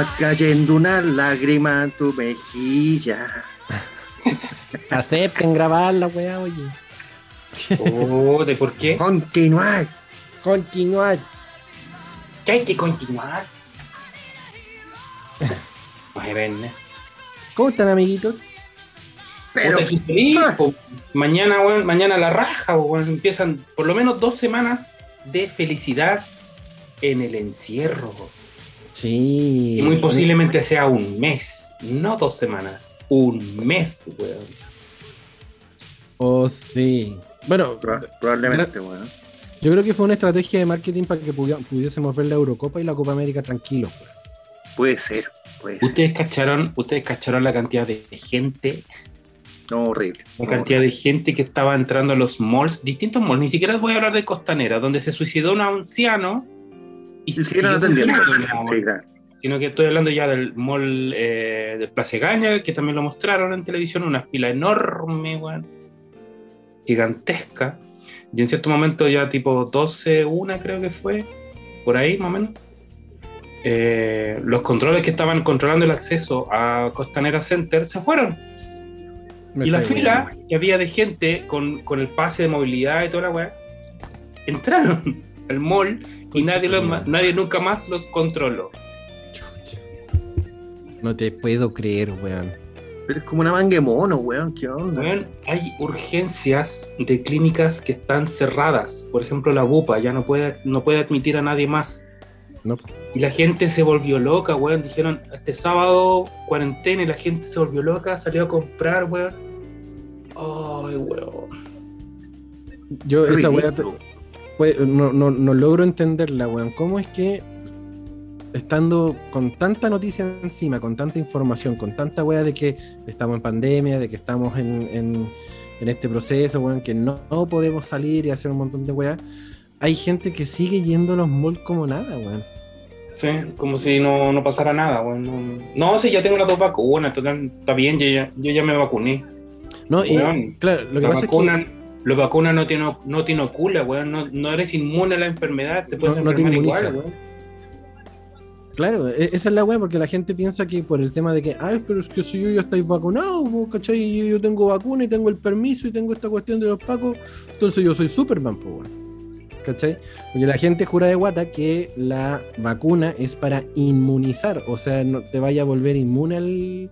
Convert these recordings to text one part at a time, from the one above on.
Va cayendo una lágrima en tu mejilla. Acepten grabar la weá, oye. Oh, ¿de por qué? Continuar. Continuar. Que hay que continuar. Ven. eh. ¿Cómo están, amiguitos? Pero. Puta, qué feliz, Ah. Mañana, weón, mañana la raja, weón. Empiezan por lo menos dos semanas de felicidad en el encierro. Sí. Y muy posiblemente sea un mes, no dos semanas. Un mes, weón. Oh, sí. Bueno, Pro- Probablemente, weón. yo creo que fue una estrategia de marketing para que pudi- pudiésemos ver la Eurocopa y la Copa América tranquilos. pues. Puede ser. Puede ser. Ustedes cacharon, ustedes cacharon la cantidad de gente, No, horrible. la No, cantidad de gente que estaba entrando a los malls, distintos malls, ni siquiera voy a hablar de Costanera, donde se suicidó un anciano y Sí, claro. sino que estoy hablando ya del mall eh, de Plaza Gaña, que también lo mostraron en televisión, una fila enorme, weón, gigantesca, y en cierto momento ya tipo 12, una creo que fue, por ahí más o menos, eh, los controles que estaban controlando el acceso a Costanera Center se fueron. Me y la fila que había de gente con, con el pase de movilidad y toda la weá, entraron al mall y nadie, los nadie nunca más los controló. Chucha. No te puedo creer, weón. Pero es como una manga de mono, weón. ¿Qué onda? Weón, hay urgencias de clínicas que están cerradas. Por ejemplo, la BUPA ya no puede, no puede admitir a nadie más. No. Y la gente se volvió loca, weón. Dijeron, este sábado cuarentena y la gente se volvió loca, salió a comprar, weón. Ay, weón. Yo esa weá No, no, no logro entenderla, weón. ¿Cómo es que estando con tanta noticia encima, con tanta información, con tanta weá de que estamos en pandemia, de que estamos en, en- en este proceso, weón, que no, no podemos salir y hacer un montón de weá, hay gente que sigue yendo a los malls como nada, weón. Sí, como si no, no pasara nada, weón. No, sí, ya tengo las dos vacunas, total, está bien, yo ya, yo ya me vacuné. No, y Weón, claro, lo que pasa vacuna, la vacuna no ino- no te inocula, weón. No, no eres inmune a la enfermedad, te puedes No- enfermar igual, weón. claro, e- esa es la weá, porque la gente piensa que por el tema de que, ay, pero es que si yo ya estoy vacunado, po, ¿cachai? Yo, yo tengo vacuna y tengo el permiso y tengo esta cuestión de los pacos, entonces yo soy Superman, pues. ¿Cachai? Porque la gente jura de guata que la vacuna es para inmunizar, o sea, no te vaya a volver inmune al,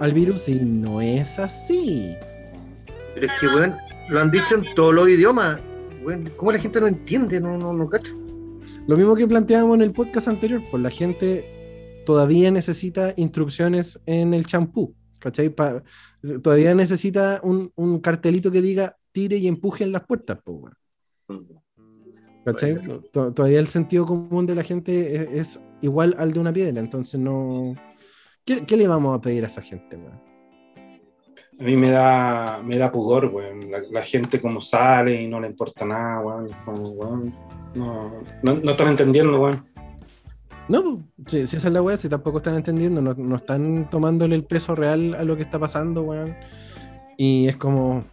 al virus y no es así. Pero es que, weón, lo han dicho en todos los idiomas. Weón, ¿cómo la gente no entiende? No, no, no cacho. Lo mismo que planteábamos en el podcast anterior, pues la gente todavía necesita instrucciones en el champú, ¿cachai? Pa- todavía necesita un, un cartelito que diga tire y empuje en las puertas, pues, weón, ¿cachai? Todavía el sentido común de la gente es, es igual al de una piedra, entonces no... ¿Qué, qué le vamos a pedir a esa gente, weón? A mí me da, me da pudor, weón. La, gente como sale y no le importa nada, weón. No, no, no están entendiendo, weón. No, si, si esa es la weá, si tampoco están entendiendo, no, no están tomándole el peso real a lo que está pasando, weón. Y es como,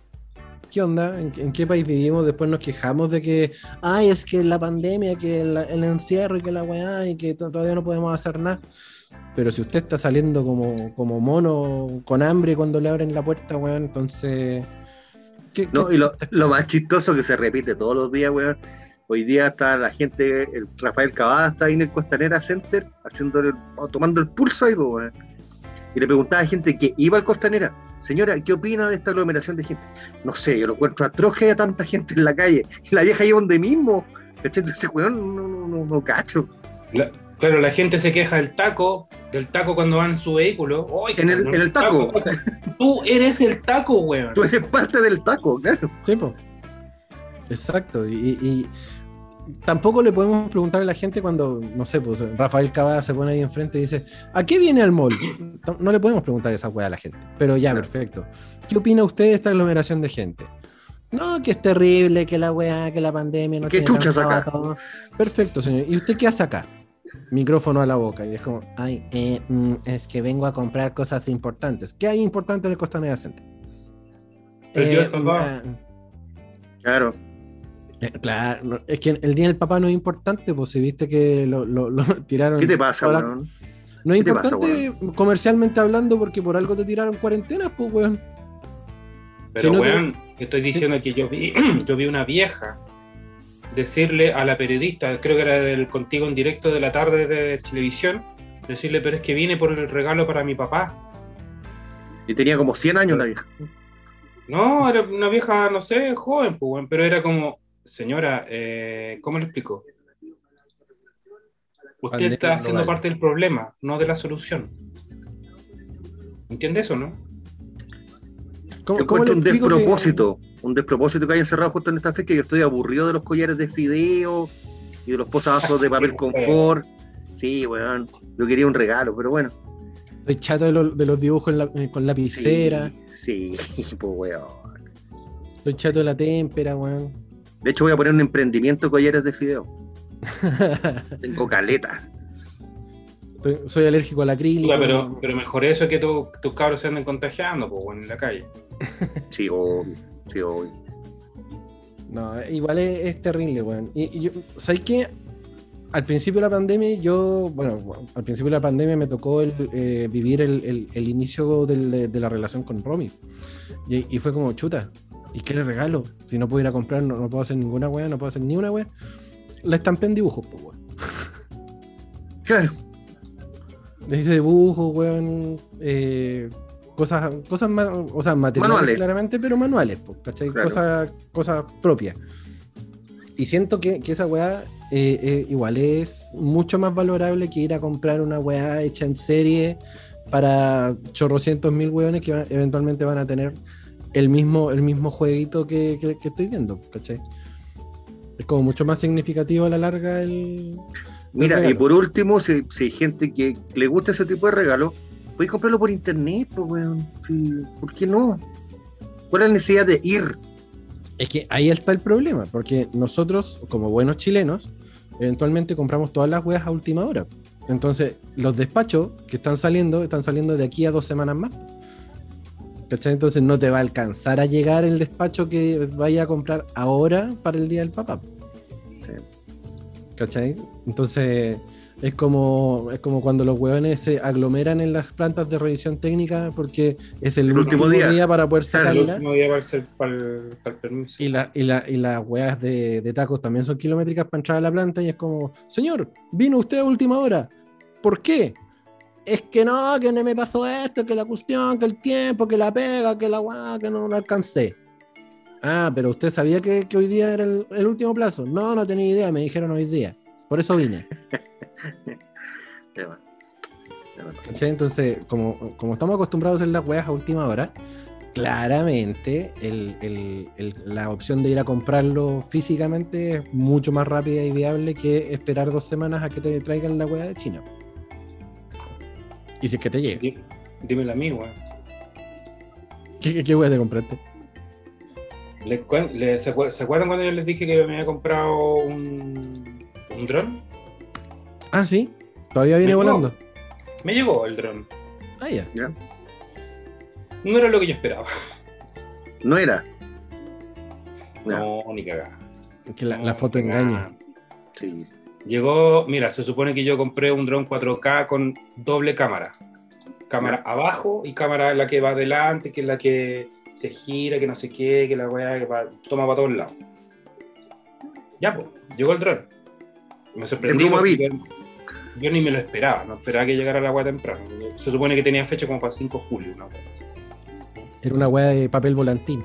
¿qué onda? ¿En, qué país vivimos? Después nos quejamos de que, ay, es que la pandemia, que el, el encierro y que la weá y que to- todavía no podemos hacer nada. Pero si usted está saliendo como, como mono con hambre cuando le abren la puerta, weón, entonces... ¿qué- No, qué- y lo, lo más chistoso que se repite todos los días, weón. Hoy día está la gente, el Rafael Cavada está ahí en el Costanera Center, o tomando el pulso ahí, weón. Y le preguntaba a gente que iba al Costanera, señora, ¿qué opina de esta aglomeración de gente? No sé, yo lo encuentro atroz que haya tanta gente en la calle. Y la vieja iba donde mismo. Entonces, weón, no, no, no, no cacho. La- claro, la gente se queja del taco, del taco cuando va en su vehículo. ¡Ay, En el- cabrón, en el taco. Tú eres el taco, weón. Tú eres parte del taco, claro. Sí, po. Exacto. Y, y tampoco le podemos preguntar a la gente cuando, no sé, pues Rafael Cavada se pone ahí enfrente y dice, ¿a qué viene al mall? No le podemos preguntar esa weá a la gente. Pero ya, Claro. perfecto. ¿Qué opina usted de esta aglomeración de gente? No, que es terrible, que la weá, que la pandemia no ¿Qué tiene chuchas cansado a acá? todos. Perfecto, señor. ¿Y usted qué hace acá? Micrófono a la boca. Y es como, ay, eh, mm, es que vengo a comprar cosas importantes. ¿Qué hay importante en el Costanera Center? El día del Eh, papá. mm, Claro. eh, Claro, no, es que el día del papá no es importante, pues si viste que lo, lo- lo tiraron. ¿Qué te pasa, la- weón? No es ¿Qué te pasa, importante comercialmente hablando porque por algo te tiraron cuarentena, pues, weón. Pero, Si no te- weón, estoy diciendo que yo vi, yo vi una vieja decirle a la periodista, creo que era del Contigo en directo de la tarde de televisión, decirle, pero es que vine por el regalo para mi papá. Y tenía como 100 años la vieja. No, era una vieja, no sé, joven, pues, pero era como, señora, eh, ¿cómo le explico? Usted está haciendo parte del problema, no de la solución. ¿Entiende eso, no? ¿Cómo, Yo cómo le encuentro un explico que- despropósito, un despropósito que haya encerrado justo en esta fecha. Yo estoy aburrido de los collares de fideo y de los posavasos de papel confort. Sí, weón. Yo quería un regalo, pero bueno. Estoy chato de, los- de los dibujos en la- eh, con lapicera. Sí, sí, pues weón. Estoy chato de la témpera, weón. De hecho, voy a poner un emprendimiento de collares de fideo. Tengo caletas. Estoy- soy alérgico al acrílico. Puta, pero, pero mejor eso que tu- tus cabros se anden contagiando, pues, weón, en la calle. Sí, obvio. No, igual es, es terrible, weón. Y, y yo, ¿sabes qué? Al principio de la pandemia, yo, bueno, al principio de la pandemia me tocó el, eh, vivir el, el- el inicio del- de, de la relación con Romy. Y, y fue como, chuta, ¿y qué le regalo? Si no puedo ir a comprar, no, no puedo hacer ninguna weá, no puedo hacer ni una weá. La estampé en dibujos, pues, weón. Claro. Le hice dibujos, weón. eh, cosas, cosas más, o sea, materiales Manuales. claramente, pero manuales, ¿cachai? Claro. Cosas, cosas propias. Y siento que, que esa weá eh, eh, igual es mucho más valorable que ir a comprar una weá hecha en serie para chorrocientos mil weones que van- eventualmente van a tener el mismo, el mismo jueguito que, que- que estoy viendo, ¿cachai? Es como mucho más significativo a la larga el. Mira, regalo. y por último, si, si hay gente que le gusta ese tipo de regalo, puedes comprarlo por internet, pues, weón. Sí, ¿Por qué no? ¿Cuál es la necesidad de ir? Es que ahí está el problema, porque nosotros, como buenos chilenos, eventualmente compramos todas las weas a última hora. Entonces, los despachos que están saliendo, están saliendo de aquí a dos semanas más. ¿Cachai? Entonces no te va a alcanzar a llegar el despacho que vaya a comprar ahora para el día del papá. ¿Cachai? Entonces es como, es como cuando los hueones se aglomeran en las plantas de revisión técnica porque es el, El último, último día. día. para poder Claro, El sacarla. último día para el, para el- para el permiso. Y, la, y, la, y las weas de, de tacos también son kilométricas para entrar a la planta y es como, señor, vino usted a última hora. ¿Por qué? Es que no, que no me pasó esto, que la cuestión, que el tiempo, que la pega, que la weá, que no, no alcancé. Ah, pero usted sabía que, que hoy día era el, el último plazo. No, no tenía idea, me dijeron hoy día. Por eso vine. Entonces, como, como estamos acostumbrados a hacer las weas a última hora, claramente el- el- el- la opción de ir a comprarlo físicamente es mucho más rápida y viable que esperar dos semanas a que te traigan la wea de China. Y si es que te llega. Dí- Dímelo a mí, weón. ¿Qué, qué, qué wea te compraste? Le cuen- le- ¿se, acuer- se acuerdan cuando yo les dije que me había comprado un, un dron? Ah, sí. Todavía viene Me llegó. volando. Me llegó el dron. Ah, ya. ¿Ya? No era lo que yo esperaba. No era. No, ni cagada. Es que la, No, la foto engaña. Sí. Llegó, mira, se supone que yo compré un dron 4K con doble cámara. Cámara abajo y cámara la que va adelante, que es la que se gira, que no sé qué, que la weá que va- toma para todos lados. Ya, pues, llegó el dron. Me Brumavit. Yo, yo ni me lo esperaba, no esperaba que llegara la weá temprano. Se supone que tenía fecha como para 5 de julio. una weá. Era una wea de papel volantín.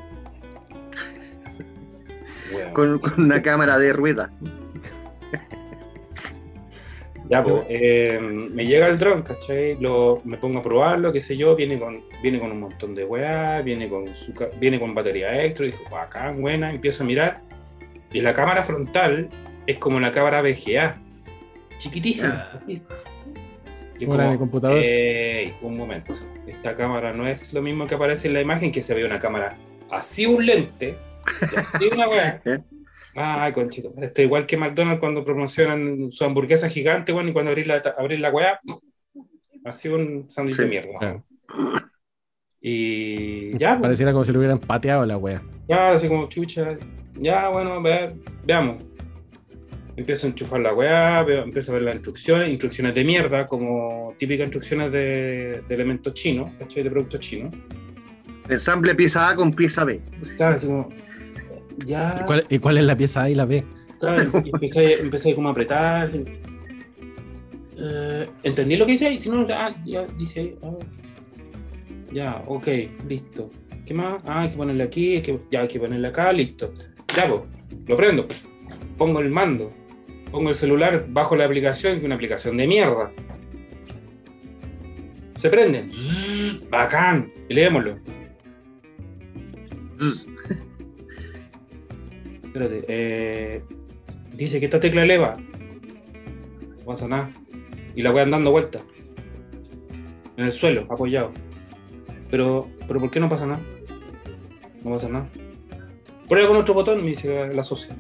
Con, con una cámara de rueda. Ya, pues, eh, me llega el dron, ¿cachai? Lo, me pongo a probarlo, qué sé yo, viene con, viene con un montón de weá, viene con, su, viene con batería extra, y dijo, bacán, buena, empiezo a mirar, y la cámara frontal es como la cámara VGA, chiquitísima. así. Y Como computador. "Ey, un momento, esta cámara no es lo mismo que aparece en la imagen, que se ve una cámara así un lente, y así una weá. ¿Eh? Ay, conchito. Esto igual que McDonald's cuando promocionan su hamburguesa gigante, bueno, y cuando abrir la, abrir la weá, así un sándwich Sí, de mierda. claro. Y ya, pues, Pareciera como si lo hubieran pateado la wea. ya, así como chucha. Ya, bueno, a ver, veamos. Empiezo a enchufar la weá, veo- empiezo a ver las instrucciones, instrucciones de mierda, como típicas instrucciones de, de elementos chinos, ¿cachai? De productos chinos. Ensamble pieza A con pieza B. Claro, así como, ¿Y ya, cuál, y cuál es la pieza A y la B? claro, y empecé, empecé como a apretar. eh, ¿Entendí lo que dice ahí? Si no, ah, ya dice ahí. ah. Ya, ok, listo. ¿Qué más? Ah, hay que ponerle aquí, hay que, ya hay que ponerle acá, listo. Ya, pues, lo prendo. Pongo el mando. Pongo el celular bajo la aplicación, que es una aplicación de mierda. Se prende. Zzz, Bacán. Leémoslo. Zzz. Espérate. eh, dice que esta tecla eleva. No pasa nada. Y la voy andando vuelta. En el suelo, apoyado. Pero, pero ¿por qué no pasa nada? No pasa nada. Prueba con otro botón, me dice la, la socia.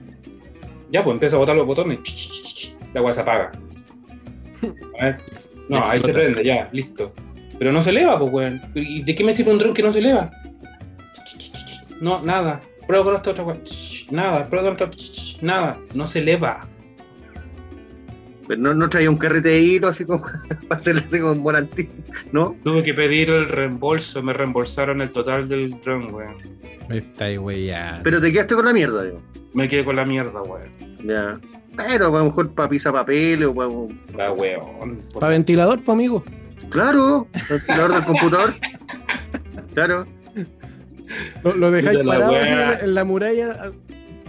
Ya, pues empiezo a botar los botones. La weá se apaga. A ver. No, ahí se prende, ya, listo. Pero no se eleva, pues, weón. ¿Y de qué me sirve un dron que no se eleva? No, nada. Prueba con esta otra weá. Nada. Prueba con esta Nada. No se eleva. Pero no, no traía un carrete de hilo así como para hacerle así como un volantín, ¿no? Tuve que pedir el reembolso. Me reembolsaron el total del dron, weón. Me está ahí, güey, ya. Pero te quedaste con la mierda, digo. Me quedé con la mierda, weón. Ya. Pero a lo mejor para pisar papeles o para. La weón. Para ventilador, pues, amigo. Claro, ventilador del computador. Claro. Lo, lo dejáis parado así en, en la muralla,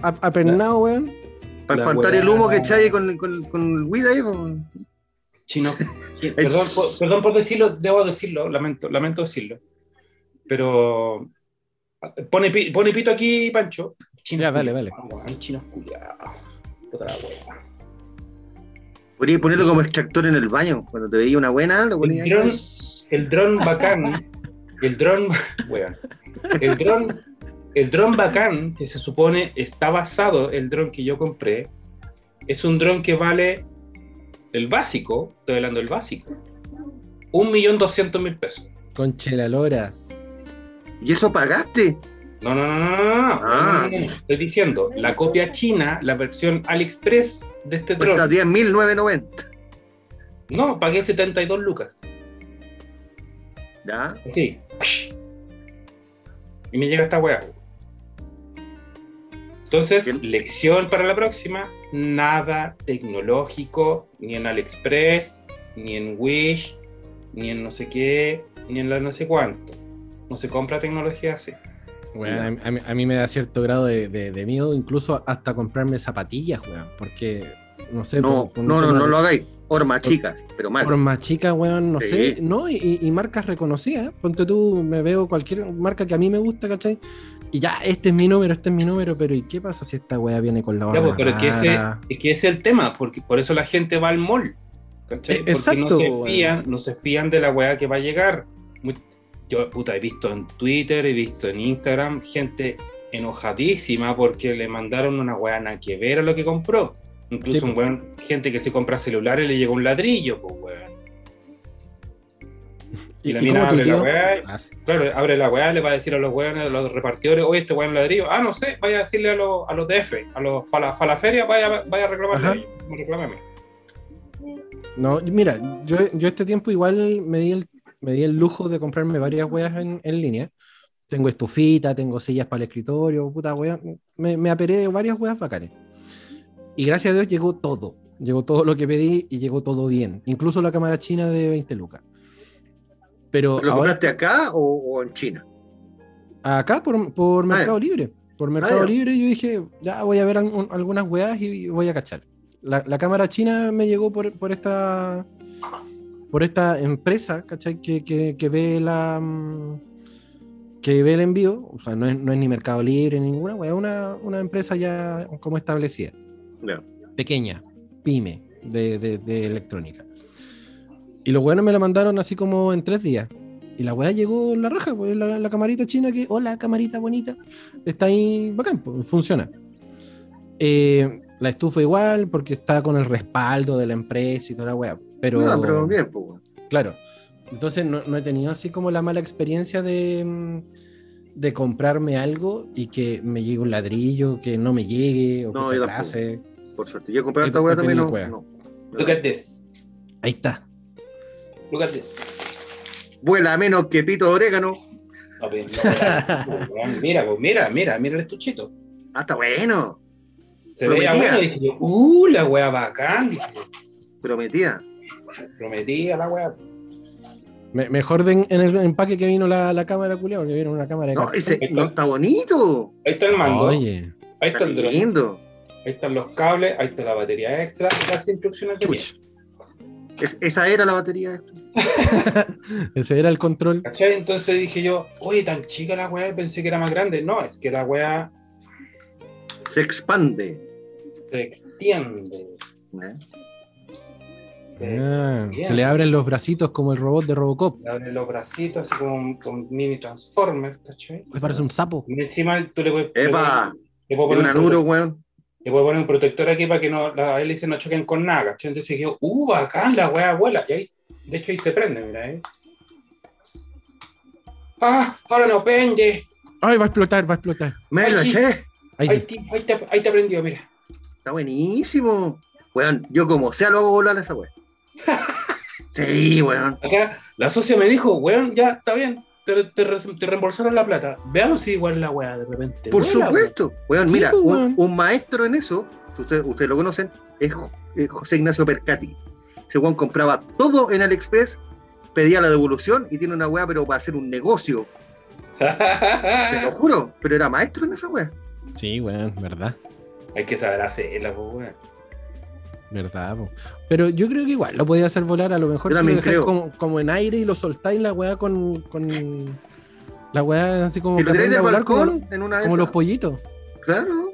apernado, weón. Para espantar el humo que echáis con, con, con el weed ahí, pues. Chino. Perdón, por, perdón por decirlo, debo decirlo, lamento, lamento decirlo. Pero pone, pone pito aquí, Pancho. Chino Ya, dale, dale. Chino la wea. Podrías ponerlo como extractor en el baño. Cuando te veía una buena, lo ponías El dron, el dron bacán, el dron, weón, el dron, el dron bacán que se supone está basado, el dron que yo compré, es un dron que vale el básico, estoy hablando del básico, un millón doscientos mil pesos. Conche la lora. ¿Y eso pagaste? No, no, no, no, no, no, no, Ah. no, no, no. Estoy diciendo, la copia china, la versión AliExpress de este Cuesta dron, 10.990. no, pagué 72 lucas. ¿Ya? Sí. Y me llega esta weá. Entonces, Bien. lección para la próxima: nada tecnológico, ni en AliExpress, ni en Wish, ni en no sé qué, ni en la no sé cuánto. No se compra tecnología así. Weón, a, mí- a mí, a mí me da cierto grado de, de- de miedo, incluso hasta comprarme zapatillas, weón. Porque, no sé, No, por- por un no, no, tema no de- lo hagáis. Hormas chicas, pero mal. Por más chicas, weón, no Sí. sé, no, y, y marcas reconocidas. Ponte tú, me veo cualquier marca que a mí me gusta, ¿cachai? Y ya, este es mi número, este es mi número, pero ¿y qué pasa si esta weá viene con la Ya, horma pues, pero es que, ese, es que ese es el tema, porque por eso la gente va al mall. ¿cachai? Eh, Porque exacto, no se, fían, no se fían de la weá que va a llegar. Muy- yo, puta, he visto en Twitter, he visto en Instagram gente enojadísima porque le mandaron una weá nada que ver a lo que compró. Incluso Sí, un weón, gente que se compra celulares le llega un ladrillo, pues weón. Y, la y mina abre la weá, Ah, sí. claro, abre la weá, le va a decir a los weones, a los repartidores, oye, este weón ladrillo. Ah, no sé, vaya a decirle a los, a los DF, a los fala, falaferia, vaya, vaya a reclamarle reclámame. No, mira, yo, yo este tiempo igual me di el, me di el lujo de comprarme varias weas en, en línea. Tengo estufita, tengo sillas para el escritorio, puta wea. Me, me aperé varias weas bacanes. Y gracias a Dios llegó todo. Llegó todo lo que pedí y llegó todo bien. Incluso la cámara china de 20 lucas. Pero ¿Lo ahora, compraste acá o, o en China? acá por, por Ah, Mercado Libre. Por Mercado ya. Libre yo dije, ya voy a ver algún- algunas weas y voy a cachar. La, la cámara china me llegó por, por esta por esta empresa, ¿cachai? Que, que, que ve la mm, que ve el envío, o sea, no es, no es ni Mercado Libre ni ninguna, wea, es una, una empresa ya como establecida, pequeña, pyme de, de- de electrónica. Y los buenos me la mandaron así como en tres días. Y la weá llegó en la raja, pues la, la camarita china que, hola camarita bonita, está ahí bacán, pues, funciona. Eh, la estufa igual, porque está con el respaldo de la empresa y toda la weá. Pero, No, pero bien, pues. claro. Entonces no, no he tenido así como la mala experiencia de, mm, de comprarme algo y que me llegue un ladrillo, que no me llegue o No, que se atrase. Por por suerte. Yo compré esta weá también. No, no. Look at this. Ahí está. Look at this. Vuela menos que pito de orégano. No, mira, pues, mira, mira, mira el estuchito. Ah, está bueno. Se veía Prometía. bueno y dije yo, uh, la wea bacán. Prometía. prometía la wea. Me- mejor de en, en el empaque que vino la, la cámara culiao, porque vino una cámara de No, ese no está bonito. Ahí está el mando, Oye, ahí está Está el dron, lindo. ahí están los cables, ahí está la batería extra y las instrucciones de. Es- esa era la batería. Ese era el control. ¿Cachai? Entonces dije yo, oye, tan chica la weá, pensé que era más grande. No, es que la weá Se expande. se extiende. ¿eh? Se, Ah, extiende. se le abren los bracitos como el robot de Robocop. Le abre los bracitos así como un, mini transformer, ¿cachai? Uy, parece un sapo. Y encima tú le puedes, le ¡Epa! puedes- le puedes Un poner un anuro, weón. Le puedes poner un protector aquí para que no, las hélices no choquen con nada, ¿cachai? Entonces dije, uh, bacán, la weá vuela. Y ahí, de hecho, ahí se prende, mira, ¿eh? Ah, ahora no pende. Ay, va a explotar, va a explotar. Me lo eché. Ahí Ahí, sí. te, ahí, te, ahí te prendió, mira. Está buenísimo. Weón, yo como sea lo hago volar a esa weón. Sí, weón. Acá la socia me dijo, weón, ya está bien, te, te, re- te reembolsaron la plata. Veamos si igual la weá de repente. Por vuela, supuesto. Weón, Sí, mira, pues, un, weón. un maestro en eso, si ustedes ustedes lo conocen, es Jo- José Ignacio Percati. Ese weón compraba todo en AliExpress, pedía la devolución y tiene una weá, pero para hacer un negocio. Te lo juro. Pero era maestro en esa weá. Sí, weón, verdad. Hay que saber hacerla, pues, weón. Verdad, po. Pero yo creo que igual lo podía hacer volar, a lo mejor Yo si lo dejáis como, como en aire y lo soltáis la weá con, con la weá así como Si lo tiráis del volar como, balcón, en una de como los pollitos. Claro.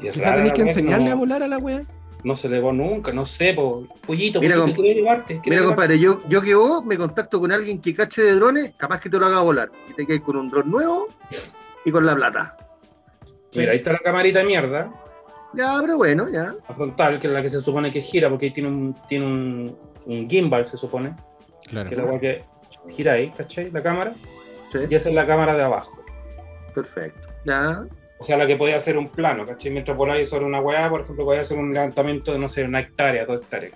Quizás tenéis que enseñarle no, a volar a la weá. No se elevó nunca, no sé, po. Pollito, Mira, pollito, comp- quiero llevarte. quiero Mira, llevarte. compadre, yo, yo que vos me contacto con alguien que cache de drones, capaz que te lo haga volar. Y te quedes con un dron nuevo y con la plata. Mira, ahí está la camarita de mierda, Ya, pero bueno, ya. la frontal, que es la que se supone que gira, porque ahí tiene un, tiene un, un gimbal, se supone, Claro. que es la que gira ahí, ¿cachai? La cámara. Sí, Y esa es la cámara de abajo. perfecto. Ya. O sea, la que podía hacer un plano, ¿cachai? Mientras voláis sobre una weá, por ejemplo, podía hacer un levantamiento de, no sé, una hectárea, dos hectáreas.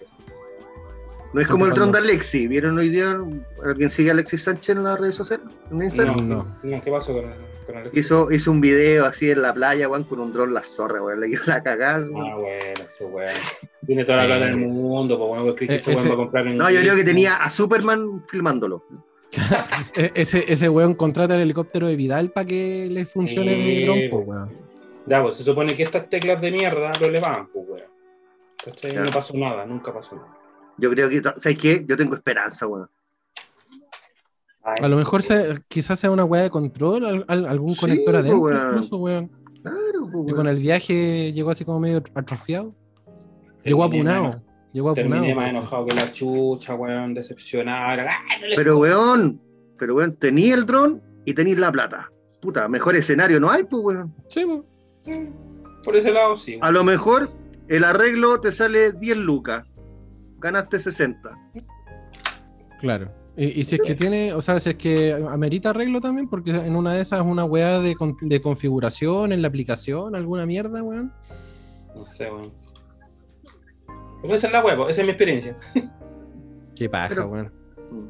No es como el dron de Alexi. ¿Vieron hoy día? ¿Alguien sigue a Alexis Sánchez en las redes sociales? ¿En Instagram? No, No. no, ¿qué pasó con, con Hizo, hizo un video así en la playa, weón, con un dron la zorra, weón. Le dio la cagada. weón. Ah, bueno, ese weón. Tiene toda la plata del mundo, pues ese weón va a comprar en. No, yo creo que tenía a Superman filmándolo. E- ese, ese weón contrata el helicóptero de Vidal para que le funcione de Sí, dron, po, po. weón. Ya, pues se supone que estas teclas de mierda lo elevaban, pues weón. No pasó nada, nunca pasó nada. Yo creo que, ¿sabes qué? Yo tengo esperanza, weón. Ay, A lo mejor sí, se, quizás sea una weá de control, al- al- algún Sí, conector po, adentro, weón. incluso, weón. Claro, pues, Y weón. con el viaje llegó así como medio atrofiado. terminé Llegó apunado. Llegó apunado. Terminé más enojado que la chucha, weón, decepcionado. Era, "Ay, no le Pero, weón, pero, weón, tenía el dron y tenía la plata. Puta, mejor escenario no hay, pues, weón. Sí, po. Por ese lado, sí. A lo mejor el arreglo te sale 10 lucas. Ganaste 60. claro. Y, y si es que tiene, o sea, si es que amerita arreglo también, porque en una de esas es una weá de, con- de configuración en la aplicación, alguna mierda, weón. No sé, weón. Pero esa es la huevo, esa es mi experiencia. Qué paja, Pero- weón. Mm.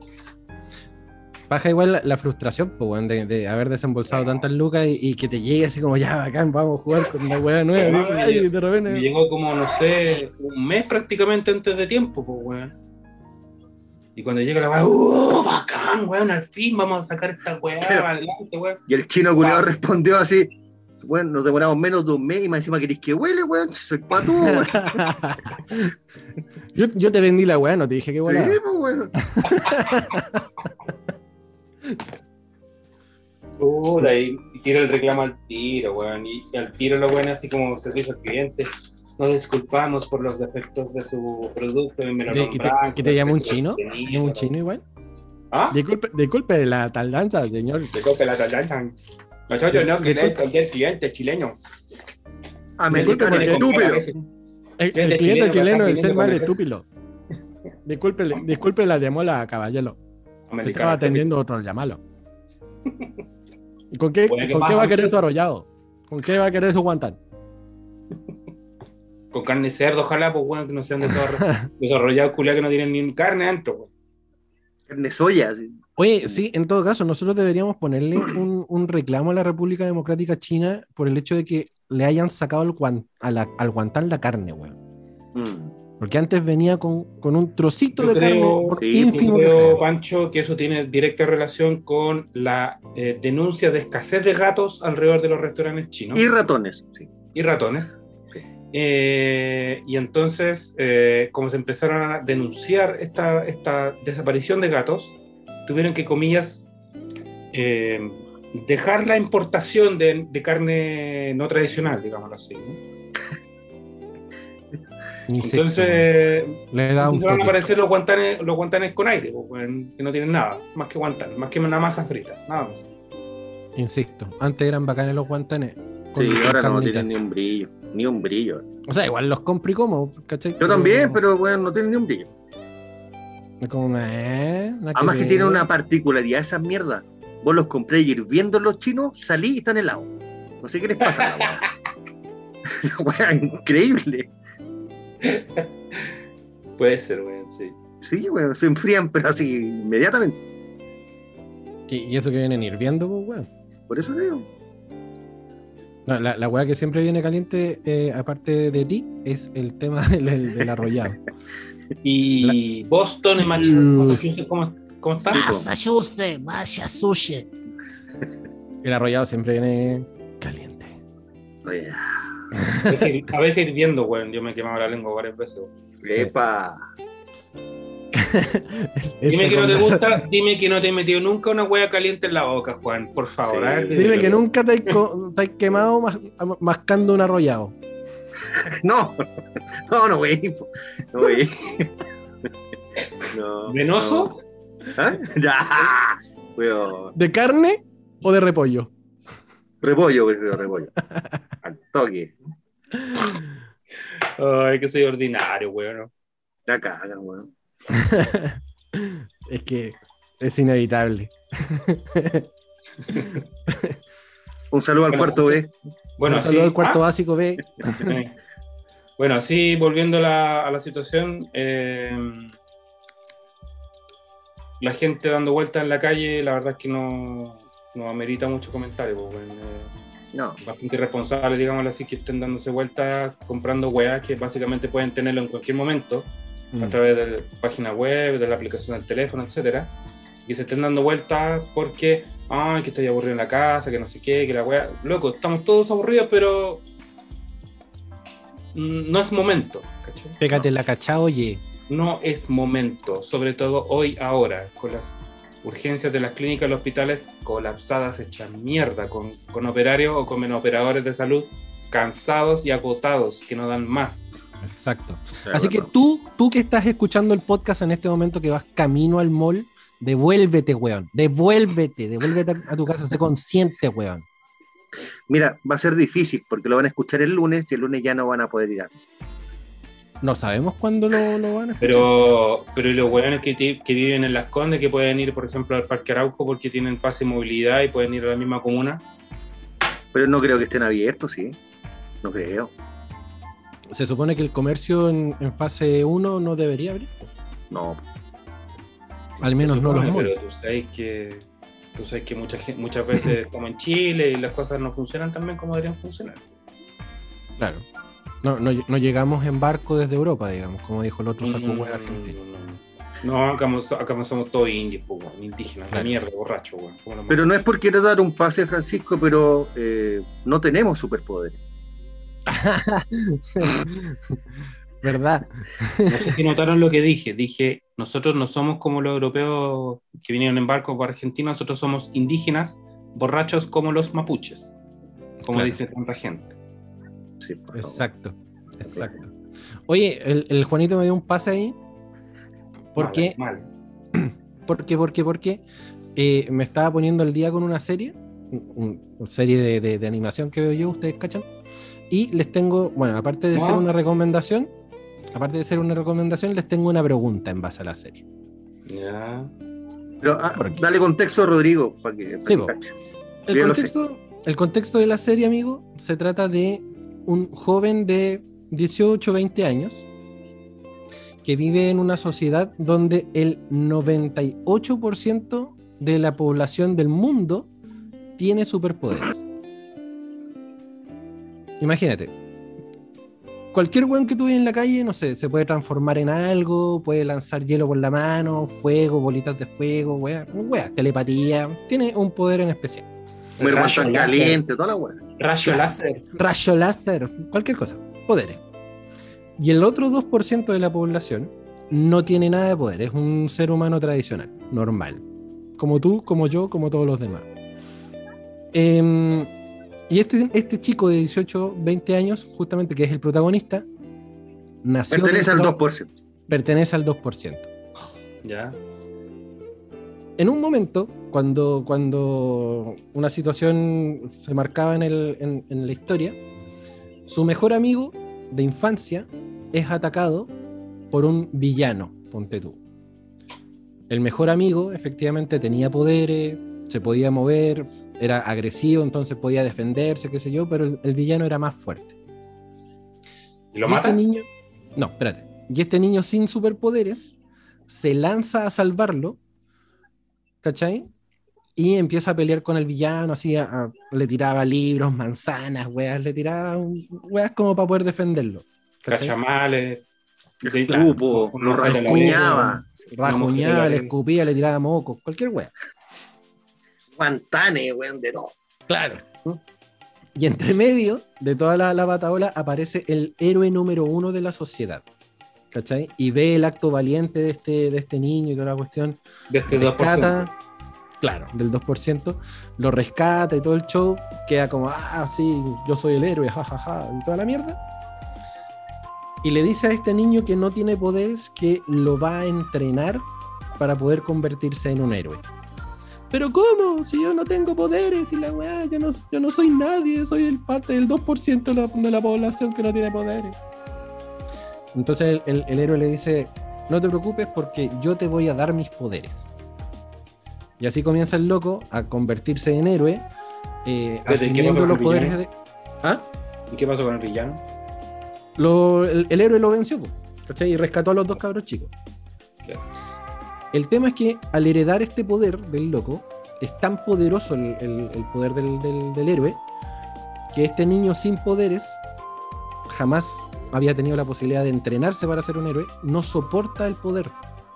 Paja igual la, la frustración, pues, weón, de, de haber desembolsado tantas lucas y, y que te llegue así como, ya, bacán, vamos a jugar con una weá nueva. Y- de Me repente. llegó como, no sé, un mes prácticamente antes de tiempo, pues, weón. Y cuando llega la weá, ¡uh, bacán, weón! Al fin vamos a sacar esta weá adelante, weón. Y el chino culiado Wow. respondió así. Bueno, nos demoramos menos de un mes y más encima querés que huele, weón. Soy pato, weón. yo, yo te vendí la weá, no te dije que Sí, volaba. pues, weón. Puta, y, y tira el reclamo al tiro, weón. Y, y al tiro lo weón así como servicio al cliente. Nos disculpamos por los defectos de su producto y me lo ¿Y te- y te- y llamó un chino? ¿Es un chino igual? ¿Ah? Disculpe, disculpe la tardanza, señor. De cope la tardanza. Nosotros no queremos cambiar cliente chileno. Americano porque- estúpido. El, el Cliente chileno es el mal pidiendo estúpido. Disculpe, disculpe la demora, caballero. Estaba Americano. atendiendo otro llamado. ¿Y ¿Con qué, Bueno, ¿qué ¿con qué va a querer su arrollado? ¿Con qué va a querer su guantán? Con carne de cerdo, ojalá, pues bueno, que no sean desarrollados, desarrollados culiados que no tienen ni carne adentro, pues. Carne soya. sí. Oye, sí, en todo caso, nosotros deberíamos ponerle un, un reclamo a la República Democrática China por el hecho de que le hayan sacado al, guan- a la- al guantán la carne, weón. Mm. Porque antes venía con, con un trocito Yo de creo- carne, por sí, ínfimo Yo que creo, sea. Pancho, que eso tiene directa relación con la eh, denuncia de escasez de gatos alrededor de los restaurantes chinos Y ratones. Sí. y ratones. Eh, y entonces, eh, como se empezaron a denunciar esta, esta desaparición de gatos, tuvieron que, comillas, eh, dejar la importación de, de carne no tradicional, digámoslo así. Entonces, le da un empezaron a aparecer los guantanes, los guantanes con aire, pues, que no tienen nada, más que guantanes, más que una masa frita, nada más. Insisto, antes eran bacanes los guantanes. Con- Sí, ahora no tienen ni un brillo. Ni un brillo. O sea, igual los compro y como, ¿cachai? Yo también, pero bueno, no tienen ni un brillo. Es como, eh, Además que ver. tienen una particularidad esas mierdas. Vos los compré hirviendo los chinos, salí y están helados. No sé qué les pasa. La weá, increíble. Puede ser, weón, sí. Sí, weón, se enfrían, pero así inmediatamente. Y eso que vienen hirviendo, pues, weón. Por eso digo. No, la, la weá que siempre viene caliente, eh, aparte de ti, es el tema del, del- del arrollado. Y Boston y Dios. Massachusetts, ¿cómo, cómo está? Massachusetts, Massachusetts. El arrollado siempre viene caliente. Oye, Es que A veces hirviendo, weón, yo me he quemado la lengua varias veces. weón. Epa. Dime que no te gusta, dime que no te he metido nunca una hueá caliente en la boca, Juan, por favor. Sí. Dime que nunca te has, quemado mas- mascando un arrollado. No, no, no, güey. No, güey. No, ¿Venoso? no. ¿Ah? Ya. Weón. ¿De carne o de repollo? Repollo, prefiero repollo. Al toque. Ay, que soy ordinario, weón. La cagan, weón. es que es inevitable. Un saludo al cuarto B. Bueno, Un saludo sí. al cuarto Ah, básico B. Bueno, así volviendo a la, a la situación, eh, la gente dando vueltas en la calle, la verdad es que no, no amerita mucho comentario, pues, eh, No. bastante irresponsable, digámoslo así, que estén dándose vueltas comprando weas que básicamente pueden tenerlo en cualquier momento. Mm. a través de la página web, de la aplicación del teléfono, etcétera, y se estén dando vueltas porque, ay, que estoy aburrido en la casa, que no sé qué, que la weá. Loco, estamos todos aburridos, pero no es momento, ¿cachai? Pégate la cachá, oye. No es momento, sobre todo hoy, ahora, con las urgencias de las clínicas y los hospitales colapsadas, hechas mierda, con, con operarios o con operadores de salud cansados y agotados, que no dan más. Exacto. Así que tú, tú que estás escuchando el podcast en este momento que vas camino al mall, devuélvete, weón. Devuélvete, devuélvete a, a tu casa, sé consciente, weón. Mira, va a ser difícil porque lo van a escuchar el lunes y el lunes ya no van a poder ir a. No sabemos cuándo lo, lo van a escuchar. Pero, pero ¿y los hueones que, que viven en Las Condes, que pueden ir, por ejemplo, al Parque Arauco porque tienen pase y movilidad y pueden ir a la misma comuna. Pero no creo que estén abiertos, sí. No creo. Se supone que el comercio en, en fase 1 no debería abrir. No. Al menos no los. Pero tú sabes que, tú sabes que mucha muchas veces, como en Chile, y las cosas no funcionan tan bien como deberían funcionar. Claro. No, no, no llegamos en barco desde Europa, digamos, como dijo el otro saco no, hueá no, argentino. no, no. Acá, no- acá somos todos indios, po, indígenas, Claro. la mierda, borracho, Pero no es por querer dar un pase, Francisco, pero eh, no tenemos superpoderes. ¿Verdad? No sé si notaron lo que dije. Dije, nosotros no somos como los europeos que vinieron en barco por Argentina, nosotros somos indígenas, borrachos como los mapuches, como Claro. dice tanta gente. Sí. Exacto, exacto. Oye, el, el Juanito me dio un pase ahí. Porque, Mal, porque, porque, porque eh, me estaba poniendo al día con una serie, un- una serie de, de- de animación que veo yo, ustedes cachan. Y les tengo, bueno, aparte de Ah. ser una recomendación, aparte de ser una recomendación, les tengo una pregunta en base a la serie. Ya. Pero, ah, dale contexto a Rodrigo para que, para Sí, que. El contexto, el contexto de la serie, amigo, se trata de un joven de 18, 20 años, que vive en una sociedad donde el 98% de la población del mundo tiene superpoderes. Imagínate, cualquier weón que tú veas en la calle, no sé, se puede transformar en algo, puede lanzar hielo con la mano, fuego, bolitas de fuego, weón, weón, telepatía, tiene un poder en especial. Muy caliente, toda la weá. Rayo láser. Rayo láser, cualquier cosa, poderes. Y el otro 2% de la población no tiene nada de poder, es un ser humano tradicional, normal. Como tú, como yo, como todos los demás. Em, y este, este chico de 18, 20 años, justamente que es el protagonista, nació. Pertenece al dentro- 2%. Pertenece al 2%. Ya. En un momento, cuando, cuando una situación se marcaba en, el- en- en la historia, su mejor amigo de infancia es atacado por un villano, ponte tú. El mejor amigo efectivamente tenía poderes, se podía mover, era agresivo, entonces podía defenderse, qué sé yo, pero el, el villano era más fuerte. ¿Y lo Y mata? Este niño, no, espérate. Y este niño sin superpoderes se lanza a salvarlo, ¿cachai? Y empieza a pelear con el villano, así, a- a- le tiraba libros, manzanas, weas, le tiraba un- weas como para poder defenderlo. ¿cachai? Cachamales. El Claro, lo rasguñaba. Rajuñaba, le escupía, le tiraba mocos, cualquier wea. Guantanes, weón, de todo. Claro. Y entre medio de toda la, la bataola aparece el héroe número uno de la sociedad. ¿Cachai? Y ve el acto valiente de este, de este niño y toda la cuestión. De este 2%. rescata, claro, del 2%, lo rescata y todo el show, queda como, ah, sí, yo soy el héroe, jajaja, y toda la mierda. Y le dice a este niño que no tiene poderes que lo va a entrenar para poder convertirse en un héroe. Pero ¿cómo? Si yo no tengo poderes y la weá, yo no, yo no soy nadie, soy el parte del 2% de la, de la población que no tiene poderes. Entonces el, el- el héroe le dice, no te preocupes porque yo te voy a dar mis poderes. Y así comienza el loco a convertirse en héroe, eh, ¿qué asumiendo los poderes de... ¿Ah? ¿Y qué pasó con el villano? Lo- el, el héroe lo venció. Y rescató a los dos cabros chicos. Claro. El tema es que al heredar este poder del loco, es tan poderoso el, poder del, héroe, que este niño sin poderes jamás había tenido la posibilidad de entrenarse para ser un héroe, no soporta el poder.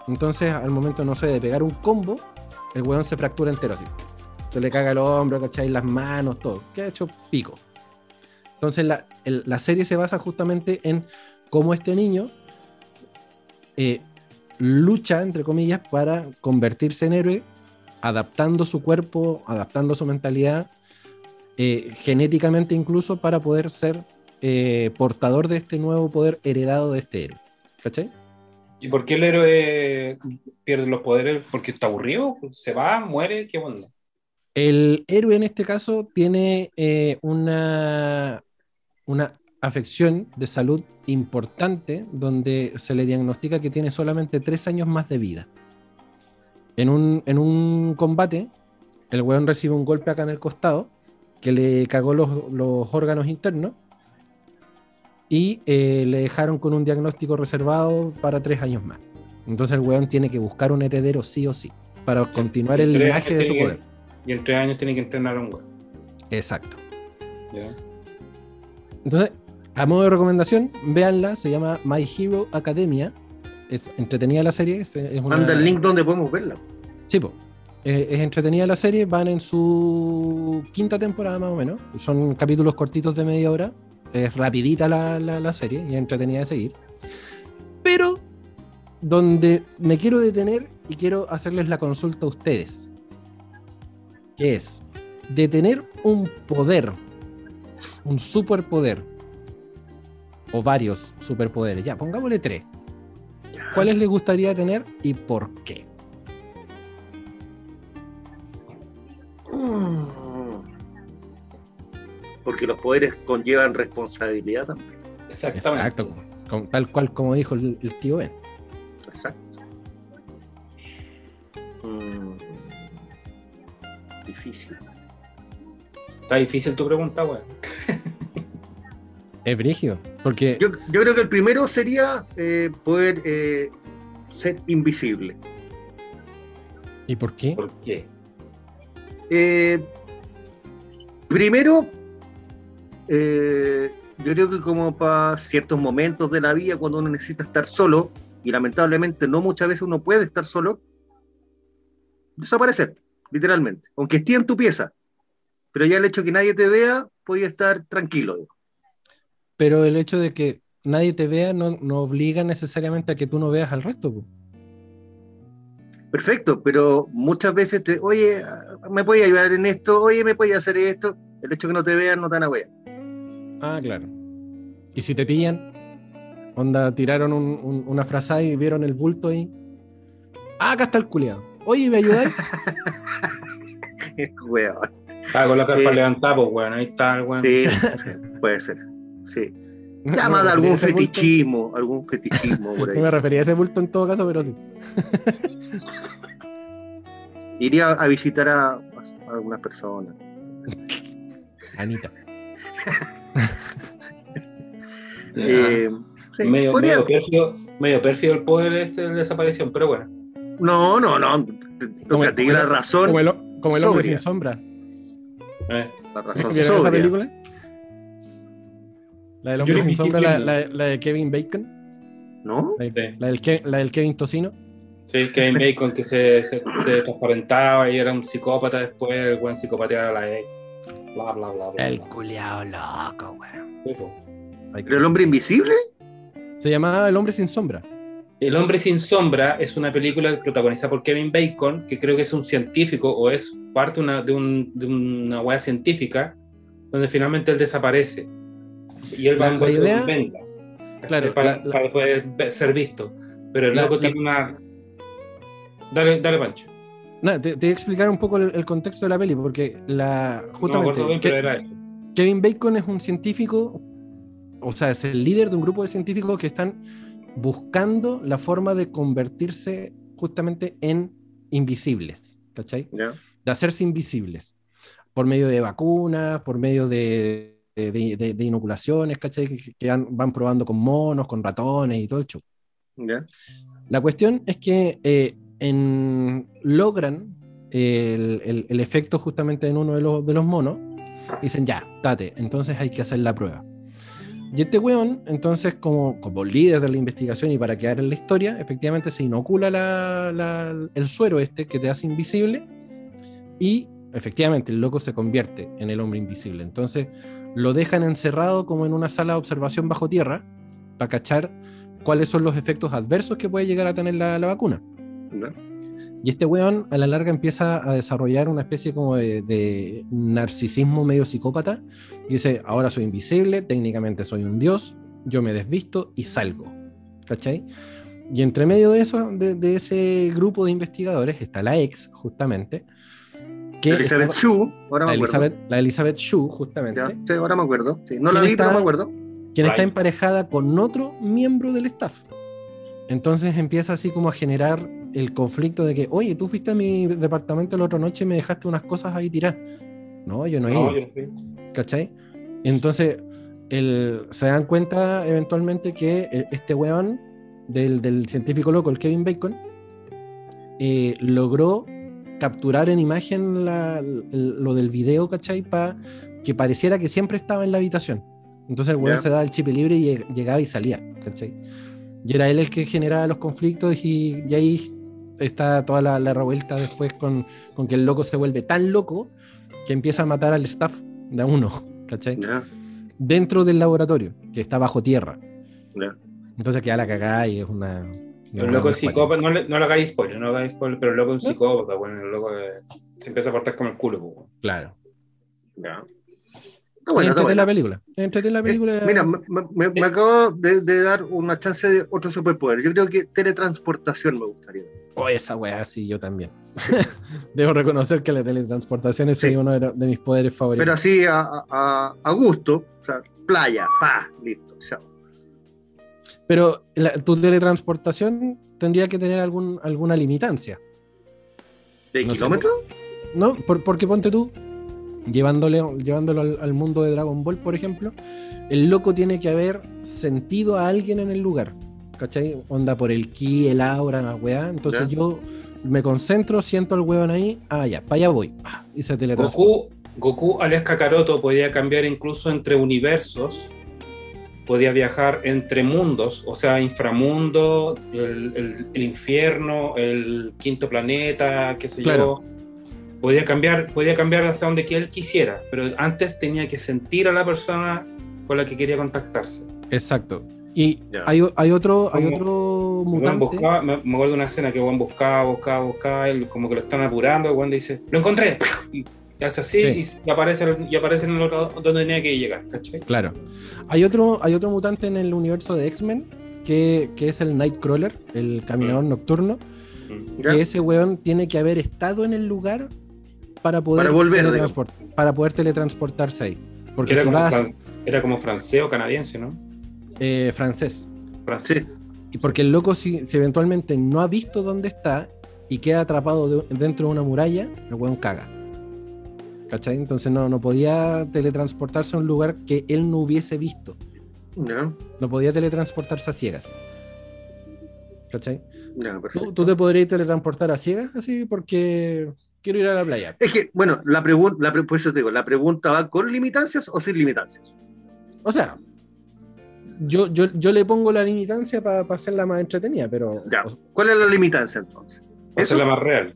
Entonces, al momento, no sé, de pegar un combo, el weón se fractura entero así. Se le caga el hombro, ¿cachai? Las manos, todo. Queda hecho pico. Entonces, la, la serie se basa justamente en cómo este niño eh, lucha, entre comillas, para convertirse en héroe, adaptando su cuerpo, adaptando su mentalidad, eh, genéticamente incluso, para poder ser eh, portador de este nuevo poder heredado de este héroe. ¿Cachai? ¿Y por qué el héroe pierde los poderes? ¿Porque está aburrido? ¿Se va? ¿Muere? ¿Qué onda? El héroe en este caso tiene eh, una, una afección de salud importante donde se le diagnostica que tiene solamente tres años más de vida. En un, en un combate, el weón recibe un golpe acá en el costado que le cagó los, los órganos internos y eh, le dejaron con un diagnóstico reservado para tres años más. Entonces el weón tiene que buscar un heredero sí o sí para continuar el linaje de su que- poder. Y en tres años tiene que entrenar a un güey. Exacto. Entonces, a modo de recomendación, véanla, se llama My Hero Academia. Es entretenida la serie. Es, es una- Manda el link donde podemos verla. Sí. Eh, es entretenida la serie, van en su quinta temporada más o menos. Son capítulos cortitos de media hora. Es rapidita la, la- la serie y es entretenida de seguir. Pero donde me quiero detener y quiero hacerles la consulta a ustedes. Que es de tener un poder, un superpoder, o varios superpoderes, ya, pongámosle tres. ¿Cuáles les gustaría tener y por qué? Mm. Porque los poderes conllevan responsabilidad también. Exactamente. Exacto, con- tal cual como dijo el, el tío Ben. Exacto. Mm. Difícil. Está difícil tu pregunta, güey. Es brígido. Porque. Yo, yo creo que el primero sería eh, poder eh, ser invisible. ¿Y por qué? ¿Por qué? Eh, primero, eh, yo creo que como para ciertos momentos de la vida, cuando uno necesita estar solo, y lamentablemente no muchas veces uno puede estar solo, desaparecer, literalmente, aunque esté en tu pieza. Pero ya el hecho de que nadie te vea, puedes estar tranquilo. Pero el hecho de que nadie te vea no, no obliga necesariamente a que tú no veas al resto. po. Perfecto, pero muchas veces te, oye, me puede ayudar en esto, oye, me puede hacer esto. El hecho de que no te vean no te van a ver. Ah, claro. Y si te pillan, onda, tiraron un- un- una frazada y vieron el bulto ahí. Ah, acá está el culiado. Oye, ¿me ayudáis? Weón. Ah, con la carpa Eh, levantada, pues, weón. Ahí está el weón. Sí, puede ser. Sí. Llama de algún bulto. fetichismo, algún fetichismo por No ahí. me refería a ese bulto en todo caso, pero sí. Iría a visitar a, a algunas personas. Anita. Eh, sí, medio, podría- medio, el poder este de desaparición, pero bueno. No, no, no. el- digo la razón. Como el, como el hombre Sobria. sin sombra. Eh, La razón ¿Vieron esa sobria. película? La del hombre sin sombra, la, sí. la- la de Kevin Bacon. ¿No? La, Sí. la del, Ke- la del Kevin Tocino. sí, Kevin Bacon que se, se, se transparentaba y era un psicópata después, el buen psicopateaba a la ex. Bla, bla, bla, bla. El culiao loco, weón. Sí, pues. ¿Pero el hombre invisible? Se llamaba El hombre sin sombra. El hombre sin sombra es una película protagonizada por Kevin Bacon, que creo que es un científico o es parte una- de, un- de una hueá científica, donde finalmente él desaparece. Y él va La- en idea- venga, Claro, para, la- la- para después ve- ser visto. Pero el La- loco la- tiene una. Dale, dale, Pancho. Nada, te, te voy a explicar un poco el, el contexto de la peli, porque la, No me justamente acuerdo bien, Ke- era. Kevin Bacon es un científico, o sea, es el líder de un grupo de científicos que están buscando la forma de convertirse justamente en invisibles, ¿cachai? Ya. De hacerse invisibles, por medio de vacunas, por medio de, de- de- de inoculaciones, ¿cachai? Que, que van, van probando con monos, con ratones y todo el show. ya. La cuestión es que eh, en- logran el, el- el efecto justamente en uno de los, de los monos. y Dicen, ya, date, entonces hay que hacer la prueba. Y este weón, entonces, como, como líder de la investigación y para quedar en la historia, efectivamente se inocula la- la- el suero este que te hace invisible y efectivamente el loco se convierte en el hombre invisible. Entonces lo dejan encerrado como en una sala de observación bajo tierra para cachar cuáles son los efectos adversos que puede llegar a tener la, la vacuna. ya. Y este weón a la larga empieza a desarrollar una especie como de, de narcisismo medio psicópata. Dice, ahora soy invisible, técnicamente soy un dios, yo me desvisto y salgo. ¿Cachai? Y entre medio de eso, de, de ese grupo de investigadores, está la ex, justamente. Que Elizabeth estaba- Chu, ahora la me acuerdo. Elizabeth, la Elizabeth Shue, justamente. Ya, sí, ahora me acuerdo. Sí, No la ¿Quién vi, pero está? me acuerdo. quien está emparejada con otro miembro del staff. Entonces empieza así como a generar el conflicto de que, oye, tú fuiste a mi departamento la otra noche y me dejaste unas cosas ahí tiradas. No, yo no, he No, yo fui. ¿cachai? Entonces el- se dan cuenta eventualmente que eh, este weón del, del científico loco, el Kevin Bacon, eh, logró capturar en imagen la- el- lo del video, ¿cachai? Para que pareciera que siempre estaba en la habitación. Entonces el weón Ya. se daba el chip libre y lleg- llegaba y salía, ¿cachai? Y era él el que generaba los conflictos y, y ahí está toda la, la revuelta después con, con que el loco se vuelve tan loco que empieza a matar al staff de a uno, ¿cachai? Ya, Dentro del laboratorio, que está bajo tierra. ya. Entonces queda la cagada y es una... El loco es psicópata, no le, no le hagáis spoiler, no le hagáis spoiler, pero el loco es un psicópata, bueno, el loco eh, se empieza a portar como el culo, pues. Claro. ya. Buena. la película. Entrete la película. Eh, Mira, me, me- me acabo de, de dar una chance de otro superpoder. Yo creo que teletransportación me gustaría. Oh, esa weá, sí, yo también. Debo reconocer que la teletransportación es Sí. uno de, mis poderes favoritos. Pero así a, a, a gusto, o sea, playa, pa, listo. chao. Pero la- tu teletransportación tendría que tener algún, alguna limitancia. ¿De No sé, kilómetros? ¿No? Por- porque ponte tú, llevándole, llevándolo al, al mundo de Dragon Ball, por ejemplo, el loco tiene que haber sentido a alguien en el lugar. ¿Cachai? Onda por el ki, el aura, la weá. Entonces Ya. yo me concentro, siento al weón ahí, ah, ya, para allá voy. pa, y se teletransporta. Goku, Goku al Kakaroto podía cambiar incluso entre universos, podía viajar entre mundos, o sea, inframundo, el, el- el infierno, el quinto planeta, qué sé Claro. yo. Podía cambiar, podía cambiar hasta donde que él quisiera, pero antes tenía que sentir a la persona con la que quería contactarse. Exacto. Y hay, hay otro, hay otro mutante. buscaba- me, me acuerdo de una escena que Juan buscaba, buscaba, buscaba, él como que lo están apurando, Juan dice, lo encontré, y hace así Sí. y, aparece, y aparece en el otro donde tenía que llegar, ¿cachai? Claro. Hay otro, hay otro mutante en el universo de X-Men que, que es el Nightcrawler, el caminador nocturno. ¿Ya? Que ese weón tiene que haber estado en el lugar para poder, Para volver, teletransport- para poder teletransportarse ahí. Porque Era si como, vas era como francés o canadiense, ¿no? eh, francés. Francés. Y porque el loco, si, si eventualmente no ha visto dónde está y queda atrapado de- dentro de una muralla, el weón caga. ¿Cachai? Entonces no, no podía teletransportarse a un lugar que él no hubiese visto. Ya, No podía teletransportarse a ciegas. ¿Cachai? ¿Tú, te podrías teletransportar a ciegas así porque quiero ir a la playa. Es que, bueno, la pregunta, pre- por eso te digo, ¿la pregunta va con limitancias o sin limitancias? O sea, yo, yo, yo le pongo la limitancia para hacerla más entretenida, pero Ya. o sea, ¿Cuál es la limitancia entonces? Esa Eso- es la más real.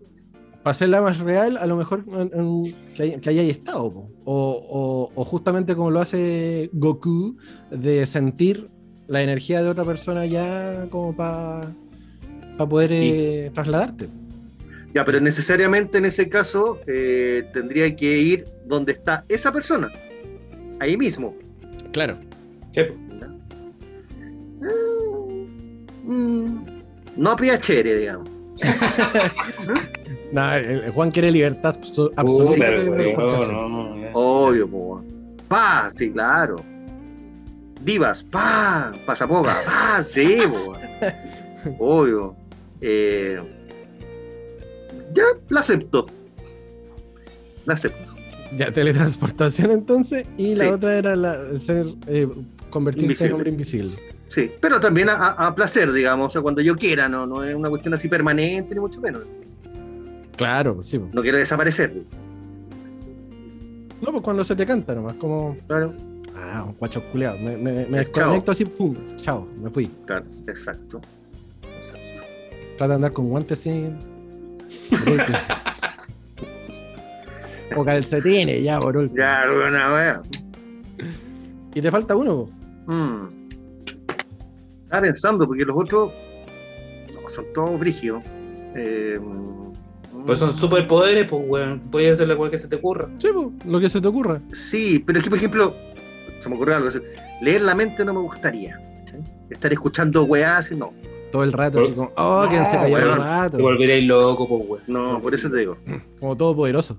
Para hacerla más real, a lo mejor en- en- que, hay- que hayáis estado. O, o- o justamente como lo hace Goku, de sentir la energía de otra persona ya como para poder eh, trasladarte. Ya, pero necesariamente en ese caso eh, tendría que ir donde está esa persona. Ahí mismo. Claro. Sí, Mm, no piachere, digamos. El- el Juan quiere libertad abso- absoluta de no, no. Obvio, po. Pa, sí, claro. Divas, pa, pasapoga, pa, sí, po. Obvio. Eh, ya, la acepto. La acepto. Ya, teletransportación entonces. Y la Sí. otra era la, el ser eh, convertirte Invisible. en hombre invisible. Sí, pero también a, a- a placer, digamos, o sea, cuando yo quiera, no, no es una cuestión así permanente, ni mucho menos. Claro, sí. No quiero desaparecer. No, pues cuando se te canta nomás, como. Claro, Ah, un guacho culeado. Me, me, me Chao. desconecto así, pum, chao, me fui. claro, exacto. Exacto. Trata de andar con guantes sin. o calcetines, ya, por último. Ya, una wea. Y te falta uno. Mm. Estaba pensando, porque los otros no, son todos brígidos. Eh, Pues son superpoderes, pues, weón. Puedes hacer la cual que se te ocurra. Sí, po, lo que se te ocurra. Sí, pero es que, por ejemplo, se me ocurrió algo. así, Leer la mente no me gustaría. ¿sí? Estar escuchando weás, no. Todo el rato, así como, oh, que se No, cayó un weón. rato. Te volveréis loco, pues, weón. No, por eso te digo. Como todo poderoso.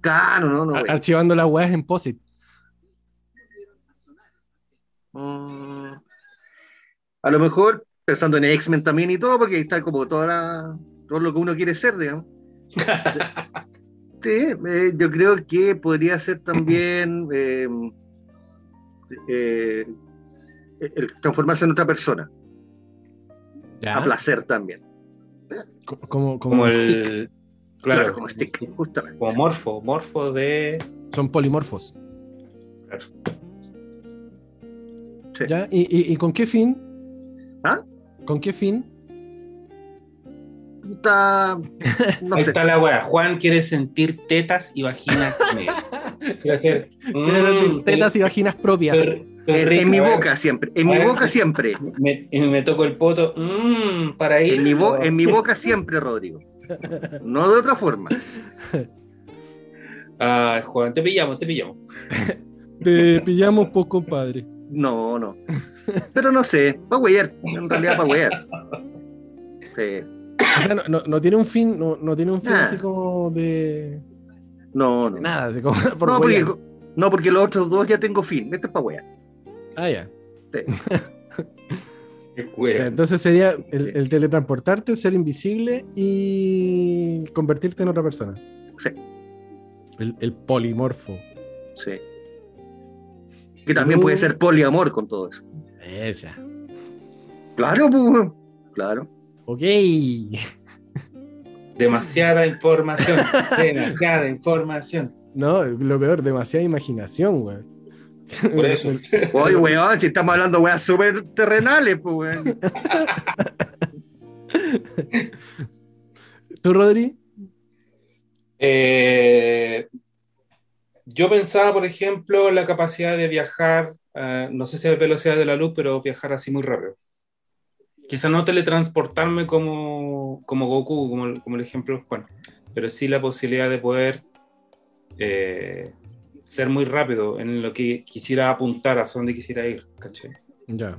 Claro, no, no. Archivando las weas en POSIT. Mm, a lo mejor pensando en X-Men también y todo, porque ahí está como toda la- todo lo que uno quiere ser, digamos. Sí, eh, yo creo que podría ser también eh, eh, el transformarse en otra persona, Ya. a placer también. Co- Como, como, Como un stick. el. Claro, Claro, como stick, justamente. Como morfo, morfo de. Son polimorfos. Claro. Sí. ¿Ya? ¿Y, y, y con qué fin? ¿Ah? ¿Con qué fin? Puta, no Ahí sé. está la weá. Juan quiere sentir tetas y vaginas. Quiere hacer. mm, Tetas y vaginas propias. En, mi a boca siempre, en mi A boca siempre, Me, me toco el poto. Mmm, para ahí. en mi, bo- en mi boca siempre, Rodrigo. No de otra forma. Ah, Juan, te pillamos, te pillamos. Te pillamos, pues, compadre. No, no. Pero no sé, para huear, en realidad para huear. Sí. O sea, no, no- no tiene un fin, no, no tiene un fin Nah. así como de, No, de no. nada, así como por No porque, huear. no, porque los otros dos ya tengo fin. Este es para huear. Ah, ya. Sí. Entonces sería el, el teletransportarte, ser invisible y convertirte en otra persona. Sí. El, el polimorfo. Sí. Que también tú- puede ser poliamor con todo eso. Esa. Claro, pues. Claro. Ok. Demasiada información. demasiada información. No, lo peor, demasiada imaginación, weón. Por eso. Oye, weón, si estamos hablando de weas súper terrenales, pues, weón. ¿Tú, Rodri? Eh, yo pensaba, por ejemplo, en la capacidad de viajar, eh, no sé si a velocidad de la luz, pero viajar así muy rápido. Quizá no teletransportarme como, como Goku, como, el- como el ejemplo de Juan, pero sí la posibilidad de poder eh, ser muy rápido en lo que quisiera apuntar, hacia donde quisiera ir. ¿cachai? Ya.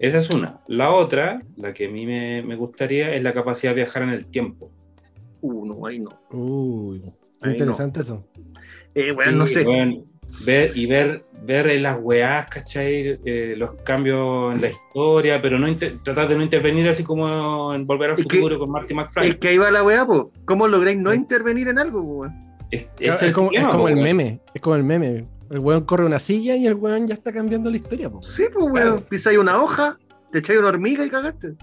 Esa es una. La otra, la que a mí me, me gustaría, es la capacidad de viajar en el tiempo. Uh, no, ahí no. Uy, Ahí interesante eso. Eh, Sí, no sé. Ver, y ver, ver en las weás, ¿cachai? Eh, los cambios en la historia, pero no tratar de no intervenir así como en Volver al Es que- Futuro con Marty McFly. Es que ahí va la weá, pues. ¿Cómo lográis no intervenir en algo, weón? Es, Claro, es es, el como, es problema, como po, el weón. meme. Es como el meme. El weón corre una silla y el weón ya está cambiando la historia, po. Sí, pues, weón. Claro. Pisáis una hoja, te echáis una hormiga y cagaste.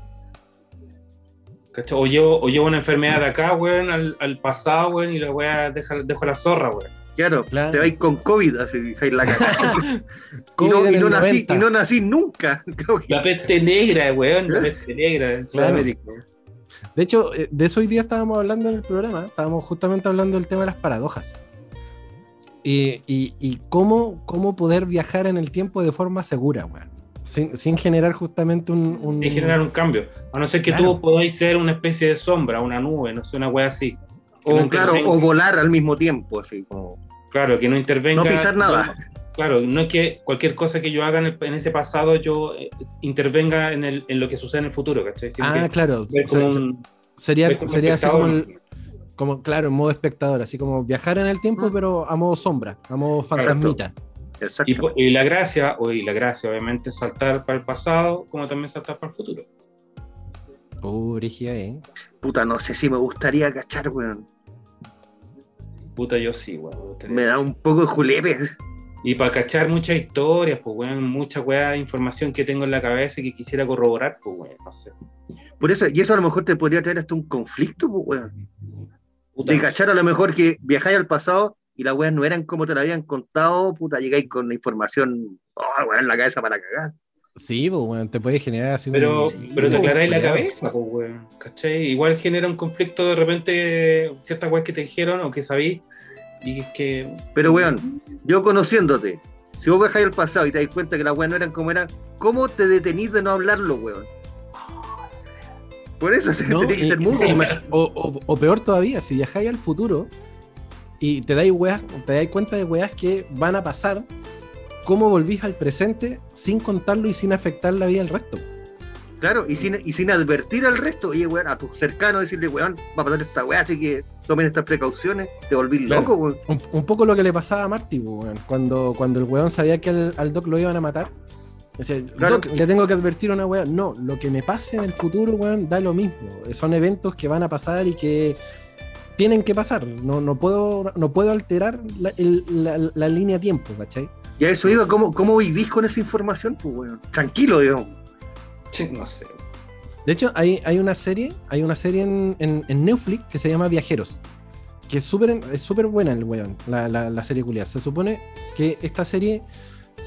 ¿Cachai? O llevo, o llevo una enfermedad de acá, weón, al, al pasado, weón, y la weá deja, dejo la zorra, weón. Claro, Claro. te vais con COVID, así dejáis la cagada. y, COVID no, y, no nací, 90. y no nací nunca. La peste negra, weón, la peste negra en Claro. Sudamérica. De hecho, eh, de eso hoy día estábamos hablando en el programa. Estábamos justamente hablando del tema de las paradojas. Y, y- y cómo, cómo poder viajar en el tiempo de forma segura, weón. Sin, sin generar justamente un. un- Y generar un cambio. A no ser que Claro. tú podáis ser una especie de sombra, una nube, no sé, una weá así. O no claro, o volar al mismo tiempo, así como. Claro, que no intervenga. No pisar nada. Claro, no es que cualquier cosa que yo haga en, el- en ese pasado yo eh, intervenga en, el, en lo que sucede en el futuro, ¿cachai? Sino Ah, que claro. ver como se- un- sería como sería así como, el- como, claro, en modo espectador, así como viajar en el tiempo, Mm. pero a modo sombra, a modo fantasmita. Exacto. y, y la gracia, o y la gracia obviamente es saltar para el pasado, como también saltar para el futuro. Uh, brígida, eh. Puta, no sé si me gustaría cachar, weón. Puta, yo sí, weón. Me da un poco de julepe. Y para cachar muchas historias, pues, weón, mucha weá de información que tengo en la cabeza y que quisiera corroborar, pues, weón, no sé. Por eso, y eso a lo mejor te podría traer hasta un conflicto, pues, weón. Puta, De no sé. cachar a lo mejor que viajáis al pasado y las weas no eran como te la habían contado, puta, llegáis con la información, oh, weón, en la cabeza para cagar. Sí, pues, weón, te puede generar así Pero, un- Sí, pero te aclaráis la cabeza, pues, weón. ¿Cachai? Igual genera un conflicto de repente ciertas weas que te dijeron o que sabí y que. Pero, weón, yo conociéndote, si vos viajáis al pasado y te das cuenta que las weas no eran como eran, ¿cómo te detenís de no hablarlo, weón? Por eso se No, que y- ser mudo. o, o- o peor todavía, si viajáis al futuro y te dais weas, te dais cuenta de weas que van a pasar, ¿cómo volvís al presente sin contarlo y sin afectar la vida del resto? Claro, y sin, y sin advertir al resto, oye, weón, a tus cercanos decirle, weón, va a pasar esta wea, así que tomen estas precauciones, te Claro. loco, weón. Un, un poco lo que le pasaba a Marty, weón, cuando, cuando el weón sabía que al, al Doc lo iban a matar. Decía, Claro. Doc, le tengo que advertir a una weá. No, lo que me pase en el futuro, weón, da lo mismo. Son eventos que van a pasar y que tienen que pasar. No, no, puedo, no puedo alterar la, el- la- la línea tiempo, ¿cachai? Y a eso iba, ¿cómo, cómo vivís con esa información? Pues, weón, tranquilo, digamos. No sé. De hecho, hay, hay una serie, hay una serie en, en- Netflix que se llama Viajeros. Que es súper es súper buena el weón, la, la, serie culiar. Se supone que esta serie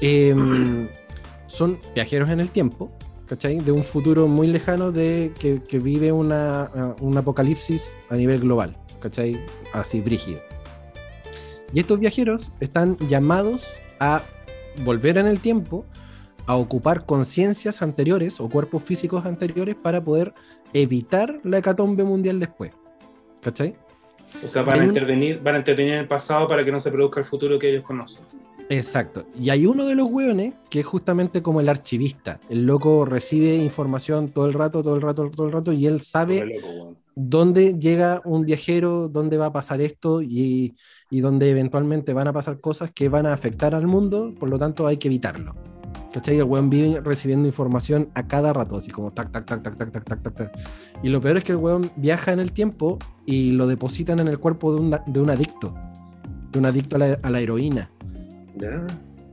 em, son viajeros en el tiempo, ¿cachai? De un futuro muy lejano de que, que vive una, uh, un apocalipsis a nivel global, ¿cachai? Así, brígido. Y estos viajeros están llamados a volver en el tiempo a ocupar conciencias anteriores o cuerpos físicos anteriores para poder evitar la hecatombe mundial después. ¿Cachai? O sea, van a intervenir, van a intervenir en el pasado para que no se produzca el futuro que ellos conocen. Exacto. Y hay uno de los hueones que es justamente como el archivista. El loco recibe información todo el rato, todo el rato, todo el rato, y él sabe loco, dónde llega un viajero, dónde va a pasar esto y, y dónde eventualmente van a pasar cosas que van a afectar al mundo, por lo tanto hay que evitarlo. ¿Cachai? El weón vive recibiendo información a cada rato, así como tac, tac, tac, tac, tac, tac, tac, tac, tac. Y lo peor es que el weón viaja en el tiempo y lo depositan en el cuerpo de un, de un adicto. De un adicto a la, a la heroína. Ya.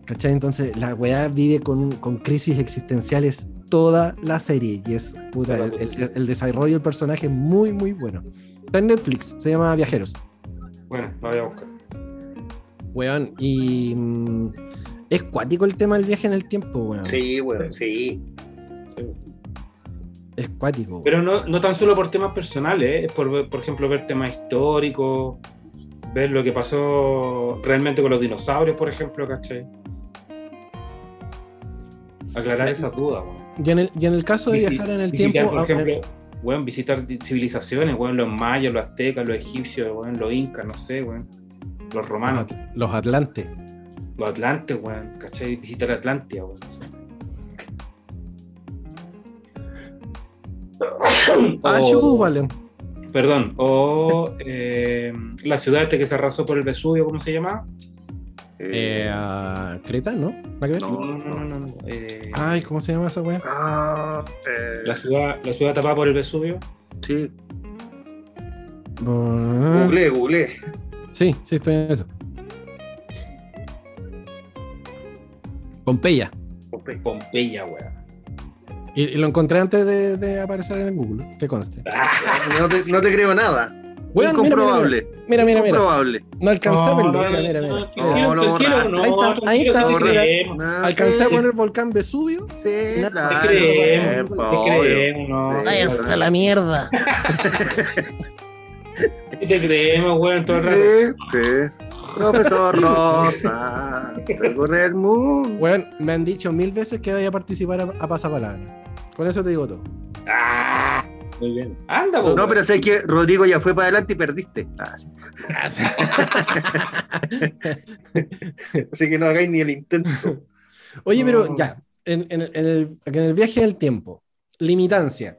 ¿Cachai? Entonces la weá vive con, con crisis existenciales toda la serie. Y es puta, el, el- el desarrollo del personaje es muy, muy bueno. Está en Netflix, se llama Viajeros. Bueno, lo voy a buscar. Weón, y mm, es cuático el tema del viaje en el tiempo, weón. Sí, weón, sí. Es cuático. Pero no, no tan solo por temas personales, ¿eh? es por, por ejemplo, ver temas históricos, ver lo que pasó realmente con los dinosaurios, por ejemplo, ¿cachai? Aclarar esas dudas, weón. Y en el, y en el caso de Visi- viajar en el visitar, tiempo, por ejemplo, weón, visitar di- civilizaciones, weón, los mayas, los aztecas, los egipcios, weón, los incas, no sé, weón, los romanos, los Atlantes. Los atlantes, weón, ¿cachai? Visitar Atlántida, weón. Ah, O- chúpale. Perdón, o eh, la ciudad este que se arrasó por el Vesubio, ¿cómo se llama? Eh, a Creta, ¿no? No. No, no, no, eh, Ay, ¿cómo se llama esa weá? Ah, eh, la, ciudad, la ciudad tapada por el Vesubio. sí. Ah, Google, google. Sí, sí, estoy en eso. Pompeya. Pompeya, weón. Y, y lo encontré antes de, de aparecer en el Google, que conste. No te, no te creo nada. Mira, Incomprobable. Mira, mira, mira. Incomprobable. No alcancé a verlo. Mira, mira, mira. No, no, ahí está, ahí está, Alcancé a poner el volcán Vesubio. Sí, claro. Te creemos, te creemos, la mierda. Te creemos, weón, todo el rato. Sí, sí. Profesor Rosa, recorre el mundo. Weón, me han dicho mil veces que vaya a participar a, a pasapalabra. Con eso te digo todo. Ah, muy bien. Anda. No, pero sé que Rodrigo ya fue para adelante y perdiste. Ah, sí. Así que no hagáis ni el intento. Oye, pero ya, en, en el, en el- en el viaje del tiempo, limitancia.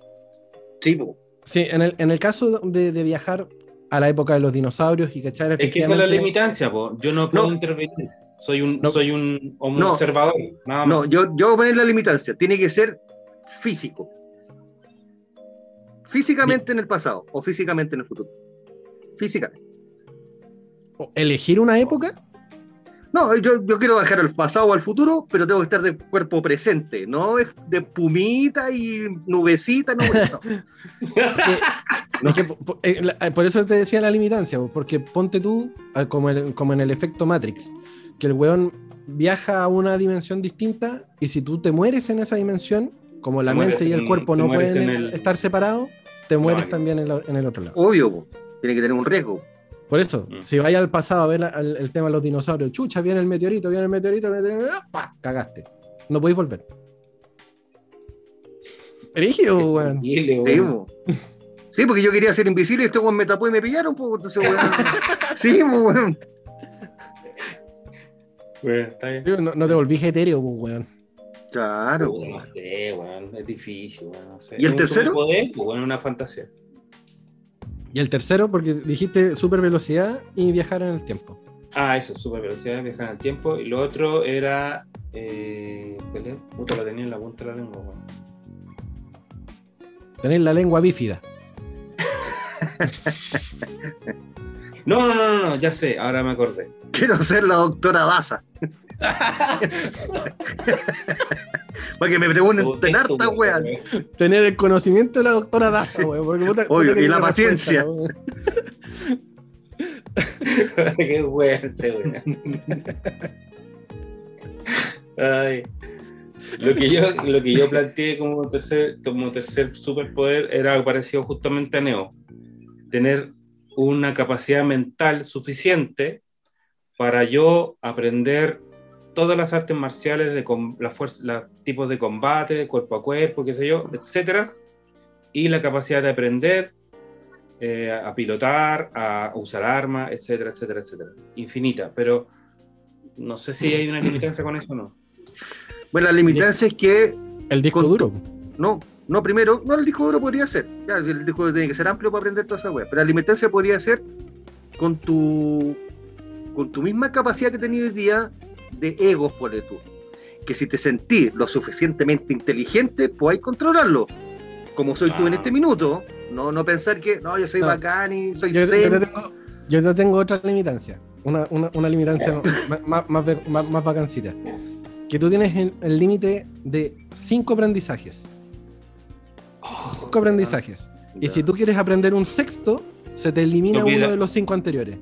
Sí, po. Sí, en el, en el caso de, de viajar a la época de los dinosaurios y cachar Es que esa es la efectivamente- limitancia, po. Yo no puedo No. intervenir. Soy un, No. soy un, un No. observador, nada más. No, yo, yo voy a poner la limitancia. Tiene que ser físico. Físicamente en el pasado o físicamente en el futuro. Físicamente. elegir una época. No, yo, yo quiero bajar al pasado o al futuro, pero tengo que estar de cuerpo presente, no de, de pumita y nubecita, no, no. es que eh, eh, por eso te decía la limitancia, po, porque ponte tú, ah, como, el- como en el efecto Matrix, que el weón viaja a una dimensión distinta y si tú te mueres en esa dimensión, como la mente y el en- cuerpo no pueden el- estar separados, te mueres No, también en, la- en el otro lado. Obvio, po. tiene que tener un riesgo. Por eso, Mm. si vaya al pasado a ver al- el tema de los dinosaurios, chucha, viene el meteorito, viene el meteorito, viene el meteorito, ¡pa! cagaste. No podéis volver. Rígido, weón. Sí, weón. po. Sí, porque yo quería ser invisible y este weón me tapó y me pillaron, pues entonces weón. Sí, weón. Weón, está bien. No, no te volvís etéreo, pues, weón. Claro. Puta, No sé, weón, es difícil, weón, no sé. ¿Y el tercero? superpoder, pues, weón, una fantasía. Y el tercero, porque dijiste super velocidad y viajar en el tiempo. Ah, eso, super velocidad, viajar en el tiempo. Y lo otro era. Eh. Puta, lo tenía en la punta de la lengua. Tener la lengua bífida. No, no, no, no, no, ya sé, ahora me acordé. Quiero ser la doctora Daza. Para que me pregunten en harta weón. Tener el conocimiento de la doctora Daza, weón. porque puta- puta Obvio, y la paciencia. Qué fuerte, weón. Ay. Lo que yo, lo que yo planteé como tercer, como tercer superpoder era algo parecido justamente a Neo. Tener una capacidad mental suficiente para yo aprender todas las artes marciales de com- la fuerza, los tipos de combate, cuerpo a cuerpo, qué sé yo, etcétera, y la capacidad de aprender eh, a pilotar, a usar armas, etcétera, etcétera, etcétera. Infinita, pero no sé si hay una limitancia con eso o no. Bueno, la limitancia es que El disco Con- duro. No, no, primero, no, el disco duro podría ser. Ya, el disco duro tiene que ser amplio para aprender toda esa wea. Pero la limitancia podría ser con tu con tu misma capacidad que tenías hoy día de egos, por tú. que si te sentís lo suficientemente inteligente, podáis controlarlo. Como soy tú en Ah. este minuto, no, no pensar que no, yo soy No. bacán y soy Yo, yo zen. te tengo, yo te tengo otra limitancia. Una, una, una limitancia más, más, más, más- bacancita. Que tú tienes el límite de cinco aprendizajes. Cinco aprendizajes. Y si tú quieres aprender un sexto, se te elimina uno de los cinco anteriores.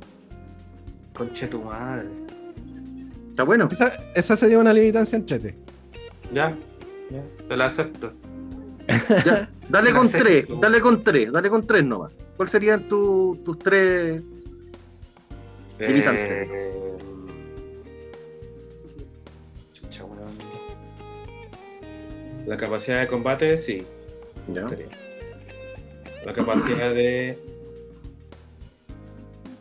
Conche tu madre. Está bueno. Esa, esa sería una limitancia entrete. Ya, ya, te la acepto. Ya, dale con Acepto. tres, dale con tres, dale con tres nomás. ¿Cuáles serían tu- tus tres? Eh, weón. La capacidad de combate, sí. Ya. La capacidad de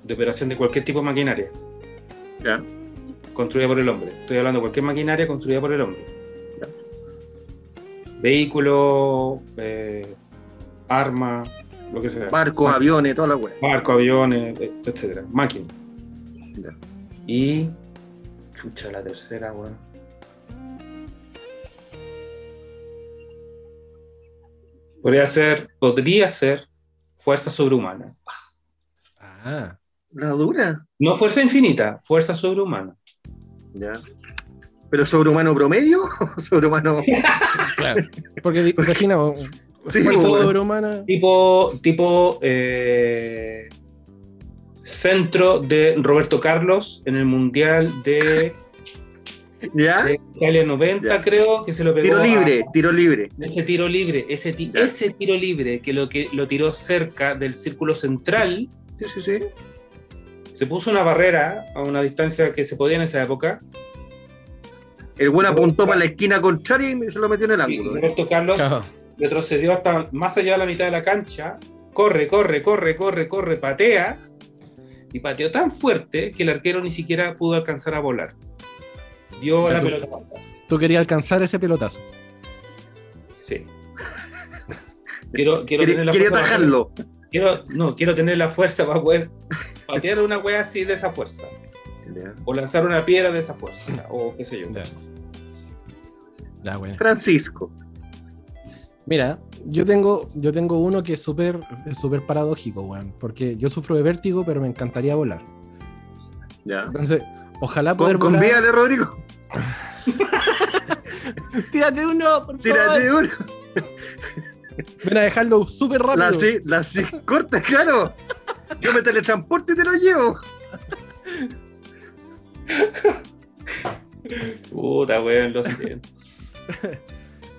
de operación de cualquier tipo de maquinaria Ya. construida por el hombre. Estoy hablando de cualquier maquinaria construida por el hombre. Ya. Vehículo, eh, arma, lo que sea. Barcos, aviones, toda la wea. Barco, aviones, etcétera. Máquina. Ya. Y. Chucha, la tercera, weón. Podría ser, podría ser fuerza sobrehumana. Ah, La dura. No fuerza infinita, fuerza sobrehumana. Ya. ¿Pero sobrehumano promedio o sobrehumano? claro. Porque imagina, Sí, fuerza bueno. sobrehumana. Tipo, tipo eh, centro de Roberto Carlos en el Mundial de, ¿Ya? de Italia 90, Ya. creo, que se lo pegó Tiro a- libre, tiro libre. Ese tiro libre, ese, ti- Ya. ese tiro libre que lo, que lo tiró cerca del círculo central, Sí, sí, sí. se puso una barrera a una distancia que se podía en esa época. El buen apuntó para la esquina contraria y se lo metió en el ángulo. ¿eh? Roberto Carlos Claro. retrocedió hasta más allá de la mitad de la cancha, corre, corre, corre, corre, corre, patea, y pateó tan fuerte que el arquero ni siquiera pudo alcanzar a volar. Dio la tú- pelota. Tú querías alcanzar ese pelotazo. Sí. Quiero, quiero tener la quería fuerza para quiero, no, quiero tener la fuerza para poder patear una wea así de esa fuerza. O lanzar una piedra de esa fuerza. O qué sé yo. Ya. Ya, bueno. Francisco. Mira, yo tengo, yo tengo uno que es súper es súper paradójico, weón. Porque yo sufro de vértigo, pero me encantaría volar. Ya. Entonces, ojalá poder Con, volar. convídale, Rodrigo. Tírate uno, por Tírate favor. uno. Ven a dejarlo súper La rápido. sí, la sí, corta, claro. Yo me teletransporto y te lo llevo. Puta, weón, lo siento.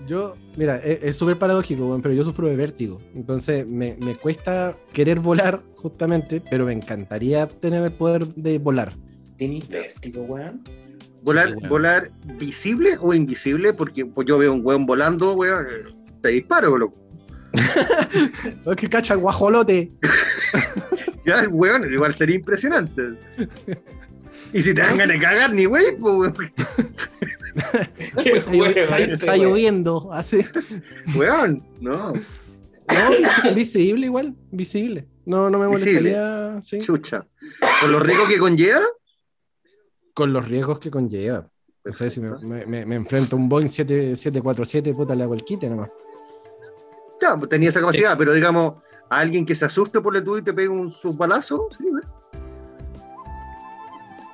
Yo, mira, es es súper paradójico, weón, pero yo sufro de vértigo. Entonces, me, me cuesta querer volar, justamente, pero me encantaría tener el poder de volar. ¿Tenís vértigo, weón? Volar, Sí, volar visible o invisible, porque pues, yo veo un weón volando, weón, te disparo, loco. Es que cacha el guajolote. Ya, weón, igual sería impresionante. Y si te dan ganas de cagar, ni wey, pues, weón. Qué Está, weón, está- este está weón. lloviendo, así. Weón, no, No, vis- visible igual, visible. No, no me molestaría, sí. chucha. Con lo rico que conlleva, Con los riesgos que conlleva. No sé si me, me- enfrento a un Boeing 7- 747, puta, le hago el quite nomás. ya, pues, tenía esa capacidad, pero digamos, a alguien que se asuste por el tuyo y te pegue un su balazo, sí.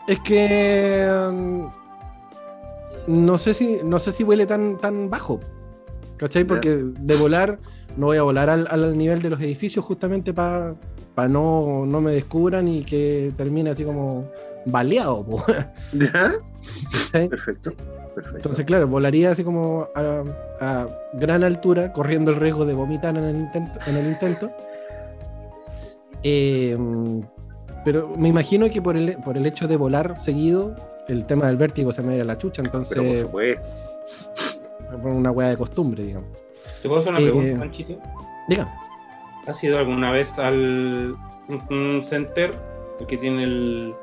Es que um, no sé si no sé si vuele tan tan bajo. ¿Cachai? Porque de volar no voy a volar al, al nivel de los edificios justamente para no, no me descubran y que termine así como baleado. ¿Ya? Perfecto, perfecto. Entonces, claro, volaría así como a, a gran altura, corriendo el riesgo de vomitar en el intento. En el intento. Eh, pero me imagino que por el, por el hecho de volar seguido, el tema del vértigo se me va a ir a la chucha, pero por entonces, supuesto. por una hueá de costumbre, digamos. ¿Te puedo hacer una Eh, pregunta, Panchito? Diga, ¿Has ido alguna vez al un, un center el que tiene el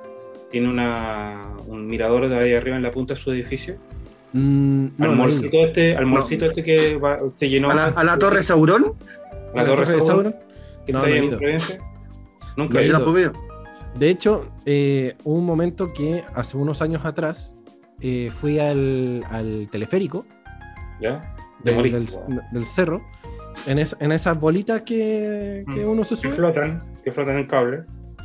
tiene una, un mirador de ahí arriba en la punta de su edificio? mm, al no este, al morcito este que va- se llenó A la, a la Torre Saurón, la ¿A torre de Sauron, Sauron? que No, está no ahí en. Providencia. Nunca No he ido. De hecho, eh, hubo un momento que hace unos años atrás eh, fui al, al teleférico ¿Ya? Del, cerro, en, es- en esas bolitas que, que Mm. uno se Que sube. flotan, que flotan en cable.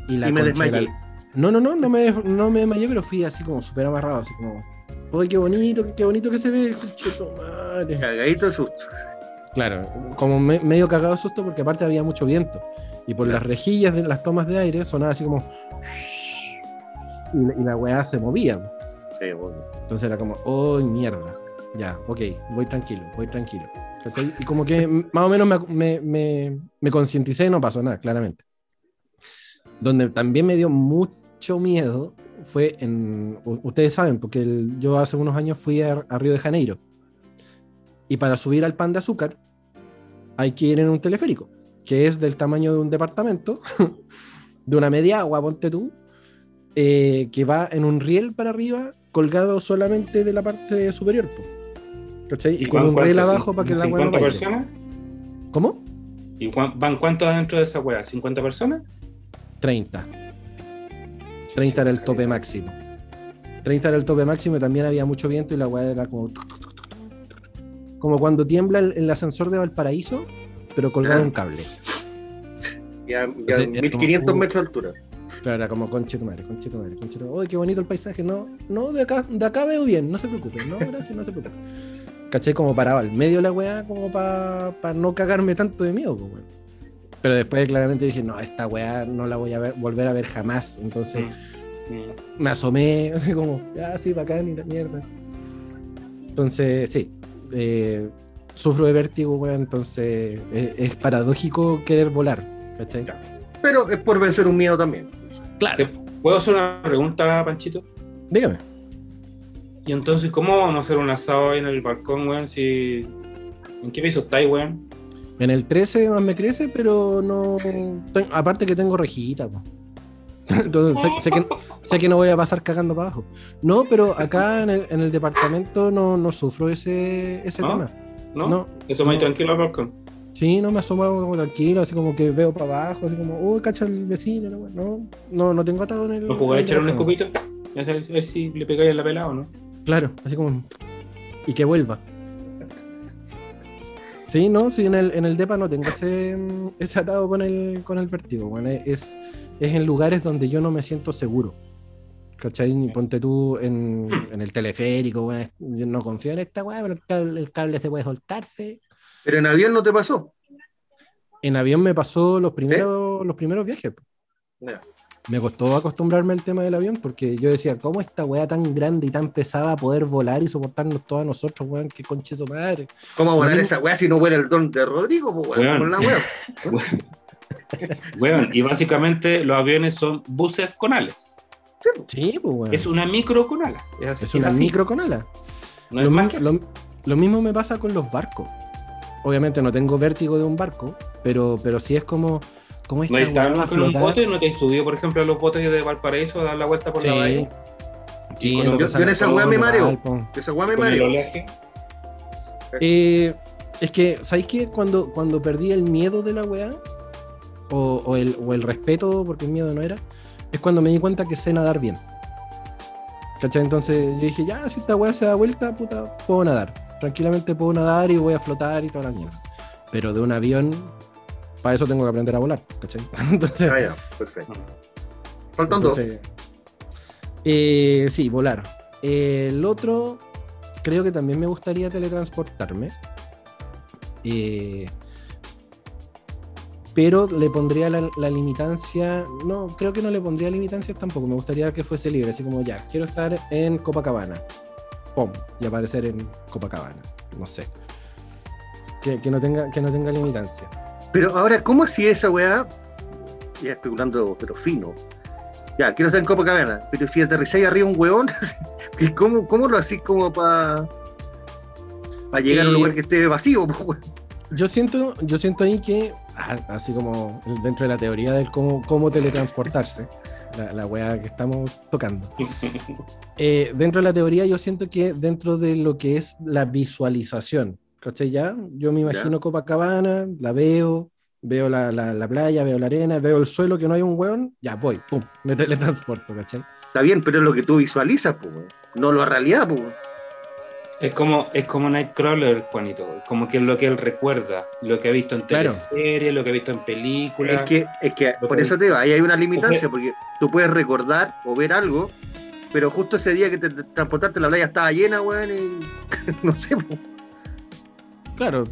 Y, la Y me concha de la- desmayé. No, no, no, no me, no me desmayé, pero fui así como súper amarrado, así como, uy, qué bonito, qué bonito que se ve, conchetumare". Cagadito de susto. Claro, como me- medio cagado de susto porque aparte había mucho viento. Y por las rejillas de las tomas de aire sonaba así como... Y, la- y la weá se movía. Sí, bueno. Entonces era como, oh, mierda. Ya, ok, voy tranquilo, voy tranquilo. ¿Cachai? Y como que más o menos me, me, me- me concienticé y no pasó nada, claramente. Donde también me dio mucho miedo fue en, ustedes saben, porque el- yo hace unos años fui a, a Río de Janeiro. Y para subir al pan de azúcar hay que ir en un teleférico, que es del tamaño de un departamento, de una media agua, ponte tú, eh, que va en un riel para arriba, colgado solamente de la parte superior. po. ¿Cachai? Y, con un riel abajo para que el agua no ¿50 baile. personas? ¿Cómo? ¿Y van cuántos adentro de esa weá? ¿50 personas? 30. 30 era el tope máximo. 30 era el tope máximo y también había mucho viento y la weá era como... Como cuando tiembla el, el ascensor de Valparaíso, pero colgado Ah. un cable. Ya Entonces, era 1500 como- metros de altura. Claro, era como conche tu madre, conche tu madre, conche tu madre. Uy, qué bonito el paisaje. No, no, de acá, de acá veo bien, no se preocupen. No, gracias, no se preocupen. Caché como parado al medio de la weá, como para no cagarme tanto de miedo, pues, weón. Pero después claramente dije, no, esta weá no la voy a ver, volver a ver jamás. Entonces Mm. me asomé, así como, ah, sí, bacán y la mierda. Entonces, sí, eh, sufro de vértigo, weón. Entonces es, es paradójico querer volar, ¿cachai? Pero es por vencer un miedo también. Claro. ¿Te ¿Puedo hacer una pregunta, Panchito? Dígame. Y entonces, ¿cómo vamos a hacer un asado ahí en el balcón, weón? Si... ¿En qué piso estáis, weón? En el 13 más me crece, pero no. ten- aparte que tengo rejita, po. Entonces sé, sé que, sé que no voy a pasar cagando para abajo. No, pero acá en el, en el departamento no, no sufro ese, ese ¿No? tema. ¿No? No. Eso no. tranquilo al balcón. Sí, no me asomo como tranquilo, así como que veo para abajo, así como, uy, cacha el vecino. No, no, no, tengo atado en el. ¿No jugáis a echar un balcón. escupito? A ver, a ver si le pegáis en la pelada o no. Claro, así como. Y que vuelva. Sí, no, sí, en el, en el DEPA no tengo ese, mm, ese atado con el, con el vértigo. Bueno, es, es en lugares donde yo no me siento seguro. ¿Cachai? Ponte tú en, en el teleférico, bueno, es- yo no confío en esta weá, pero el cable, el cable se puede soltarse. Pero en avión no te pasó. En avión me pasó los primeros, los primeros viajes. Ya. Me costó acostumbrarme al tema del avión porque yo decía, ¿cómo esta weá tan grande y tan pesada poder volar y soportarnos todos nosotros, weón? ¿Qué conche su madre? ¿Cómo volar esa weá si no fuera el don de Rodrigo, pues weón? Weón. Con la weá. Weón, y básicamente los aviones son buses con alas. Sí, pues weón. Es una micro con alas. Es, así- Es una así. micro con ala. No es lo, más mi- que- lo- lo mismo me pasa con los barcos. Obviamente no tengo vértigo de un barco, pero, pero sí es como, como esta ¿No estado en un bote? ¿No te subido, por ejemplo, a los botes de Valparaíso a dar la vuelta por la Sí. bahía? Sí, Yo- yo en esa weá me mareo. Esa weá me Con mareó. oleaje. Eh, es que, ¿sabéis qué? Cuando, cuando perdí el miedo de la weá, o, o el, o el respeto, porque el miedo no era, es cuando me di cuenta que sé nadar bien. ¿Cachai? Entonces yo dije, ya, si esta weá se da vuelta, puta, puedo nadar. Tranquilamente puedo nadar y voy a flotar y toda la mierda. Pero de un avión, para eso tengo que aprender a volar, ¿cachai? Entonces, Ah, ya, perfecto. Faltan dos. eh, sí, volar. El otro, creo que también me gustaría teletransportarme. Eh, pero le pondría la, la limitancia. No, creo que no le pondría limitancias tampoco. Me gustaría que fuese libre. Así como ya, quiero estar en Copacabana. ¡Pum! Y aparecer en Copacabana. No sé. Que, que no, tenga, que no tenga limitancia. Pero ahora, ¿cómo así esa weá? Ya especulando, pero fino. Ya, quiero estar en Copacabana, pero si aterrizáis arriba un weón, ¿y ¿cómo, ¿cómo lo hacís como para para llegar a un lugar que esté vacío? Yo siento, yo siento ahí que, ah, así como dentro de la teoría del cómo, cómo teletransportarse, la, la weá que estamos tocando, eh, dentro de la teoría yo siento que dentro de lo que es la visualización, ¿cachai? Ya, yo me imagino Copacabana, la veo, veo la, la- la playa, veo la arena, veo el suelo que no hay un weón, ya voy, pum, me teletransporto, ¿cachai? Está bien, pero es lo que tú visualizas, pues, weón. No la realidad, pues. Es como, es como Nightcrawler, Juanito. Como que es lo que él recuerda, lo que ha visto en Claro. teleseries, lo que ha visto en películas. Es que, es que Lo por que- eso te digo, ahí hay una limitancia, porque tú puedes recordar o ver algo, pero justo ese día que te te transportaste la playa estaba llena, weón, y no sé, pues. Claro,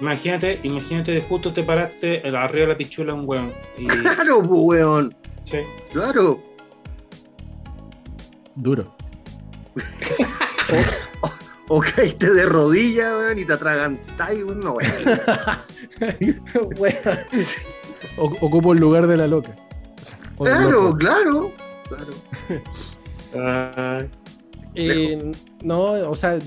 Imagínate, imagínate de justo te paraste el- arriba de la pichula un weón. Y, Claro, pues, weón. che, Claro. duro. O caíste de rodillas, weón, y te atragantáis, weón, no, weón. O- Ocupo el lugar de la loca. O Claro, loco. claro. Claro. ay, Eh, no, o sea,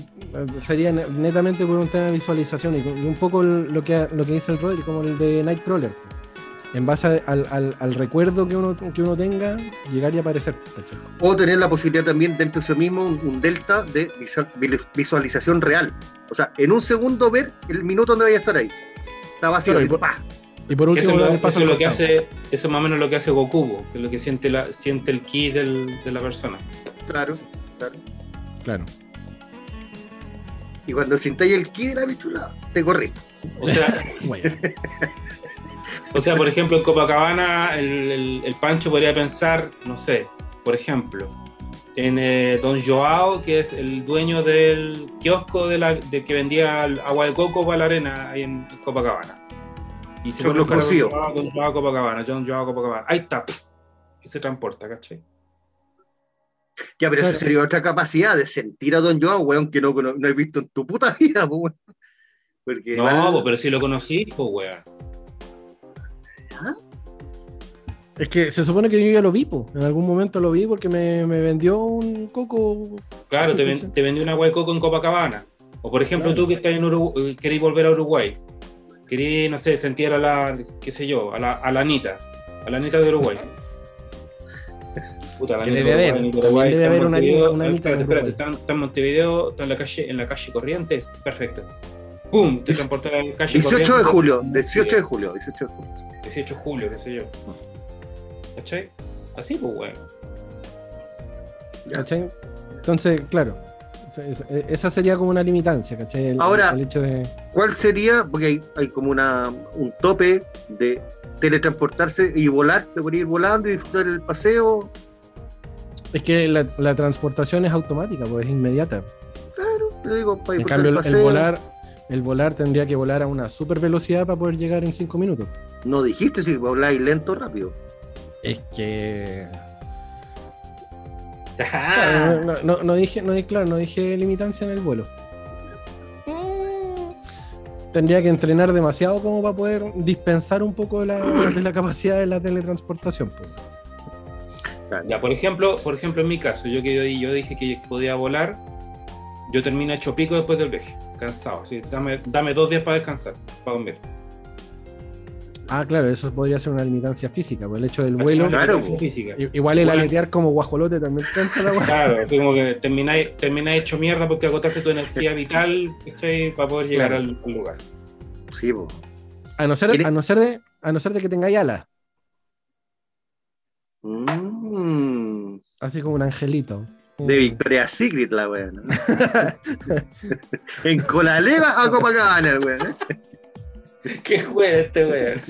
sería ne- netamente por un tema de visualización y y un poco lo que, lo que dice el Rodri, como el de Nightcrawler. En base a- al, al- al recuerdo que uno, que uno tenga, llegar y aparecer. ¿cachai? O tener la posibilidad también dentro de eso mismo un, un delta de visual- visualización real. O sea, en un segundo ver el minuto donde vaya a estar ahí. Está vacío. Claro, y por- último, lo, paso eso lo que costado. hace, eso es más o menos lo que hace Goku, que es lo que siente, la, siente el ki del- de la persona. Claro, claro. Claro. Y cuando sintáis el ki de la bichula, te corrí. O sea, o sea, por ejemplo, en Copacabana, el, el- el Pancho podría pensar, no sé, por ejemplo, en eh, Don Joao, que es el dueño del kiosco de, la, de que vendía el agua de coco para la arena ahí en Copacabana. Y se cocido. Don Joao, Don Joao Copacabana, Joao Copacabana. Ahí está. Y se transporta, ¿cachai? Ya, pero Claro. eso sería otra capacidad de sentir a Don Joao, weón, que no, no, no he visto en tu puta vida, pues, weón. Porque No, po, pero si lo conocí, pues weón. es que se supone que yo ya lo vi, po. en algún momento lo vi porque me, me vendió un coco. Claro, te, ven- te vendí una agua de coco en Copacabana. O por ejemplo, Claro. tú que estás en Uruguay, querés volver a Uruguay. Querés, no sé, sentir a la, qué sé yo, a la, a la Anita. A la Anita de Uruguay. Puta, la Que Anita debe de haber, Uruguay, debe haber una una Anita Espérate, de espérate, está, está en Montevideo, está en la calle, en la calle Corrientes. Perfecto. ¡Pum! Te transportas a la calle 18 de julio, 18 de julio, 18 de julio. 18 de julio, qué sé yo. ¿Cachai? Así, pues. Ya. ¿cachai? Entonces, claro. es- Esa sería como una limitancia, ¿cachai? El, Ahora- el hecho de. ¿Cuál sería? Porque hay, hay como una, un tope de teletransportarse y volar, te podrías ir volando y disfrutar el paseo. Es que la, la transportación es automática, pues es inmediata. Claro, te digo, para En cambio, el el, paseo. el volar, el volar tendría que volar a una super velocidad para poder llegar en 5 minutos. No dijiste si voláis lento o rápido. Es que. Claro, no, no- no dije, no, dije- claro, no dije limitancia en el vuelo. Tendría que entrenar demasiado como para poder dispensar un poco de la, de la capacidad de la teletransportación. pues. Ya, por ejemplo, por ejemplo, en mi caso, yo que yo, yo dije que podía volar, yo termino hecho pico después del viaje, cansado. Así, dame, dame dos días para descansar, para dormir. Ah, claro, eso podría ser una limitancia física, por el hecho del vuelo. Claro, Igual el Bueno. aletear como guajolote también cansa la weá. Claro, como que termináis, termináis hecho mierda porque agotaste tu energía vital para poder llegar Claro. al, al lugar. Sí. A no ser, ¿Quiere- a no ser de, a no ser de que tengáis alas, Mm, así como un angelito. de Victoria's Secret la weá. ¿no? en Colaleva a Copacabana, el weón. ¿eh? ¿Qué juega este weón?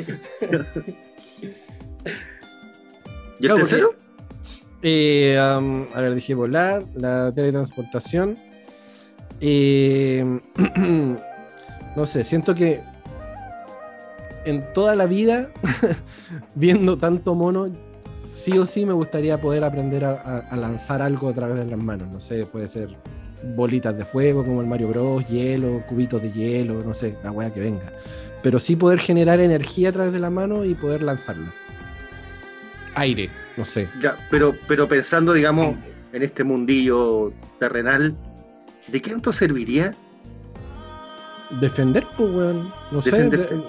¿Y el tercero? Eh, um, a ver, dije volar, la teletransportación. Eh, no sé, siento que en toda la vida, viendo tanto mono, sí o sí me gustaría poder aprender a, a- a lanzar algo a través de las manos. No sé, puede ser bolitas de fuego como el Mario Bros, hielo, cubitos de hielo, no sé, la weá que venga. Pero sí poder generar energía a través de la mano y poder lanzarla. Aire, no sé. Ya, pero, pero pensando, digamos, en este mundillo terrenal, ¿de qué tanto serviría? Defender, pues, weón. No sé. De-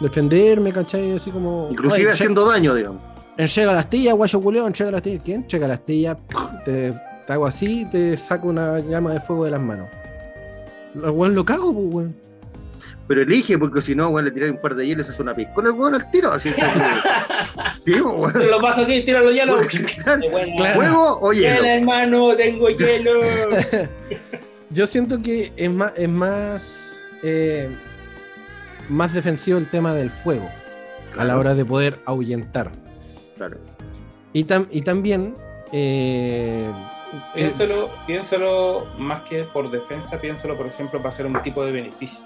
defenderme, ¿cachai? Así como. Inclusive haciendo daño, digamos. Che- Enchega la astilla, guayo culeo, enchega la astilla. ¿Quién? Enchega la astilla, te, te hago así y te saco una llama de fuego de las manos. Lo weón lo cago, pues, weón. Pero elige, porque si no, weón, le tiráis un par de hielos, se hace una piscola, weón, al tiro. Así que. sí, weón. Pero lo paso aquí, tíralo ya, no. Claro. Claro. ¿Fuego o hielo? Ven, hermano, tengo hielo. Yo siento que es más, es más, eh, más defensivo el tema del fuego a la hora de poder ahuyentar. Claro. Y, tam- y también. eh, eh, Piénsalo, piénsalo más que por defensa, piénsalo, por ejemplo, para hacer un tipo de beneficio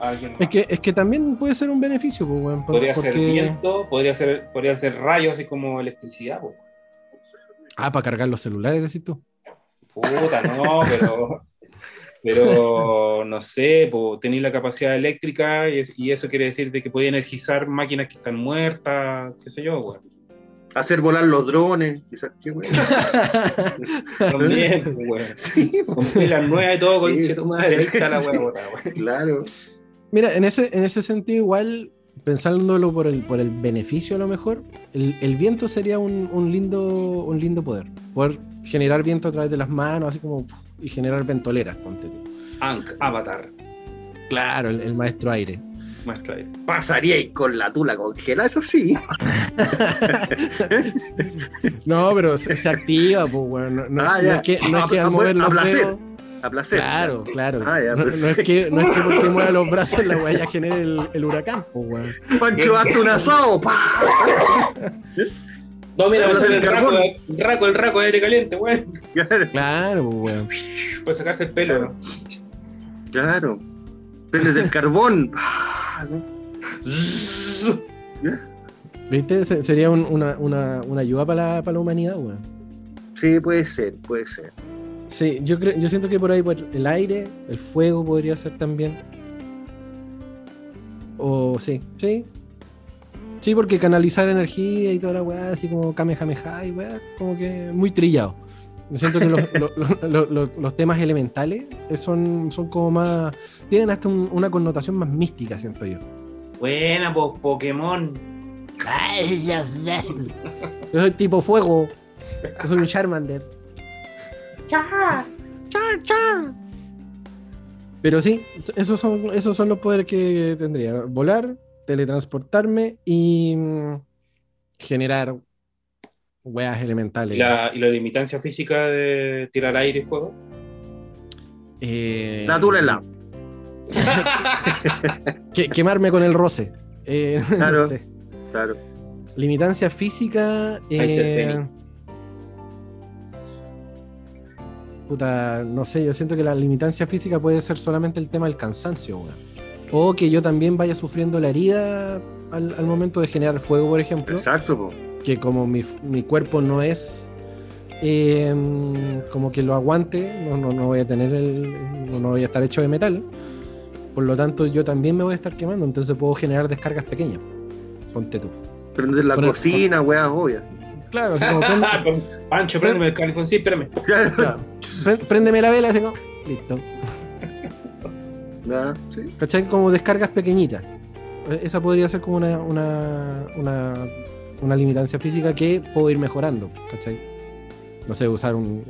a alguien más. es, que, es que también puede ser un beneficio, pues, por- Podría ser viento, podría ser, podría ser rayos, así como electricidad. po. Ah, para cargar los celulares, decís tú. Puta, no, pero. Pero no sé, pues, tenéis la capacidad eléctrica y, es- y eso quiere decir de que podéis energizar máquinas que están muertas, qué sé yo, weón. Hacer volar los drones, quizás, qué weón. También, weón. Sí, Con pilas nuevas y todo, con Sí. tu madre, ahí está la weón. claro. Mira, en ese, en ese sentido, igual, pensándolo por el, por el beneficio a lo mejor, el, el viento sería un, un lindo, un lindo poder. Poder generar viento a través de las manos, así como, y generar ventoleras, ponte tú. Ankh, Avatar, Claro, el, el maestro aire. Pasaríais con la tula congelada, eso sí. No, pero se, se activa, pues, bueno. No, no- Ah, no es que, no es A- que a- al mover a los placer. dedos. A placer. Claro, claro. Ah, ya, no, no es que, no es que porque mueva los brazos la weá ya genere el, el huracán, pues, weón. Pancho, hazte un asado. pa. No, mira, va a ser el raco, el raco, el raco de aire caliente, weón. Claro, pues, weón. Puede sacarse el pelo, ¿no? Claro. Prendes del carbón. ¿No? ¿Viste? Se- Sería un- una, una, una ayuda para la, para la humanidad, weón. Sí, puede ser, puede ser. Sí, yo creo, yo siento que por ahí por el aire, el fuego podría ser también. O sí, sí. Sí, porque canalizar energía y toda la weá, así como Kamehameha y weá, como que muy trillado. Yo siento que los, los- los- los- los temas elementales eh, son, son como más. tienen hasta un- una connotación más mística, siento yo. Buena, po- Pokémon. Yo soy tipo fuego. Yo soy un Charmander. Char, char. Pero sí, esos son, esos son los poderes que tendría. Volar, teletransportarme y mm, generar weas ¿Y elementales. la, y la limitancia física de tirar aire y fuego? Eh, La tula en la. que- quemarme con el roce. Eh, no Claro. sé. Claro. Limitancia física. Eh, puta, no sé, yo siento que la limitancia física puede ser solamente el tema del cansancio, weón. O que yo también vaya sufriendo la herida al, al momento de generar fuego, por ejemplo. Exacto, po. Que como mi, mi cuerpo no es eh, como que lo aguante, no, no, no voy a tener el. No, no voy a estar hecho de metal. Por lo tanto, yo también me voy a estar quemando, entonces puedo generar descargas pequeñas. Ponte tú. Prender la Con el- cocina, weas obvias. Claro, así como prende- Pancho, préndeme el califón, sí, espérame. Claro. Claro. Pré- Préndeme la vela, así como. Listo. Sí. ¿Cachai? Como descargas pequeñitas. E- Esa podría ser como una, una, una, una limitancia física que puedo ir mejorando. ¿Cachai? No sé, usar un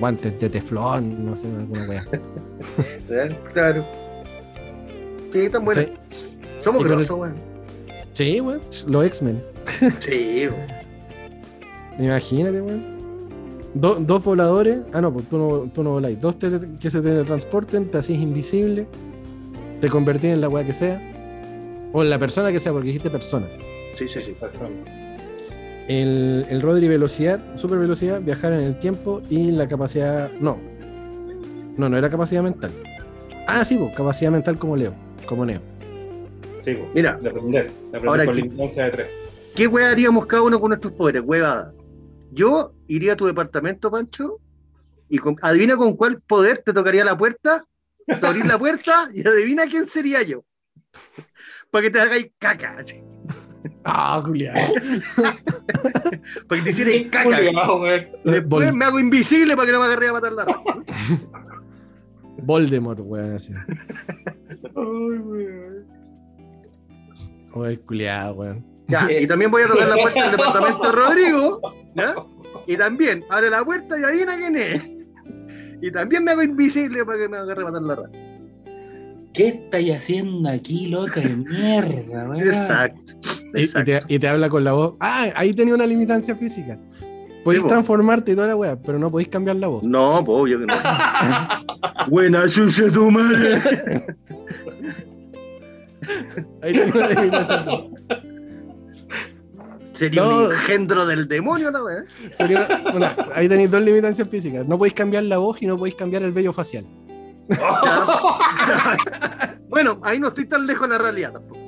guantes de teflón, no sé, alguna weá. Claro. Sí, tan buenas. Sí, Somos grosos, weón. sí weón. Los X-Men. Sí, weón. Imagínate, weón. Do- dos voladores. Ah, no, pues tú no, tú no voláis. Dos tele- que se teletransporten, te hacís invisible, te convertís en la weá que sea. O en la persona que sea, porque dijiste persona. Sí, sí, sí. El, el Rodri velocidad, super velocidad, viajar en el tiempo y la capacidad. No. No, no era capacidad mental. Ah, sí, pues, capacidad mental como Leo, como Neo. Sí, po. Mira. De aprender. De aprender Ahora con de tres. ¿Qué wea haríamos cada uno con nuestros poderes? Huevada. Yo iría a tu departamento, Pancho, y con- adivina con cuál poder te tocaría la puerta, te abrís la puerta y adivina quién sería yo. Para que te hagáis caca. Ah, Julián. Para que te hicierais caca. weón. Después me hago invisible para que no me agarre a matar la rata. Voldemort, weón, así. O el culiado, weón. Ya, y también voy a tocar la puerta del departamento de Rodrigo. ¿ya? Y también abre la puerta y adivina quién es. Y también me hago invisible para que me agarre a matar la rata. ¿Qué estáis haciendo aquí, loca de mierda, weón? Exacto. Y, y te, y te habla con la voz. Ah, ahí tenía una limitancia física. Podéis po. transformarte y toda la weá, pero no podéis cambiar la voz. No, pues obvio que no. Buena chucha tu madre. Ahí tenía una limitancia física. Sería No. un engendro del demonio, ¿no? Sería una- una- ahí tenéis dos limitancias físicas. No podéis cambiar la voz y no podéis cambiar el vello facial. Bueno, ahí no estoy tan lejos de la realidad tampoco.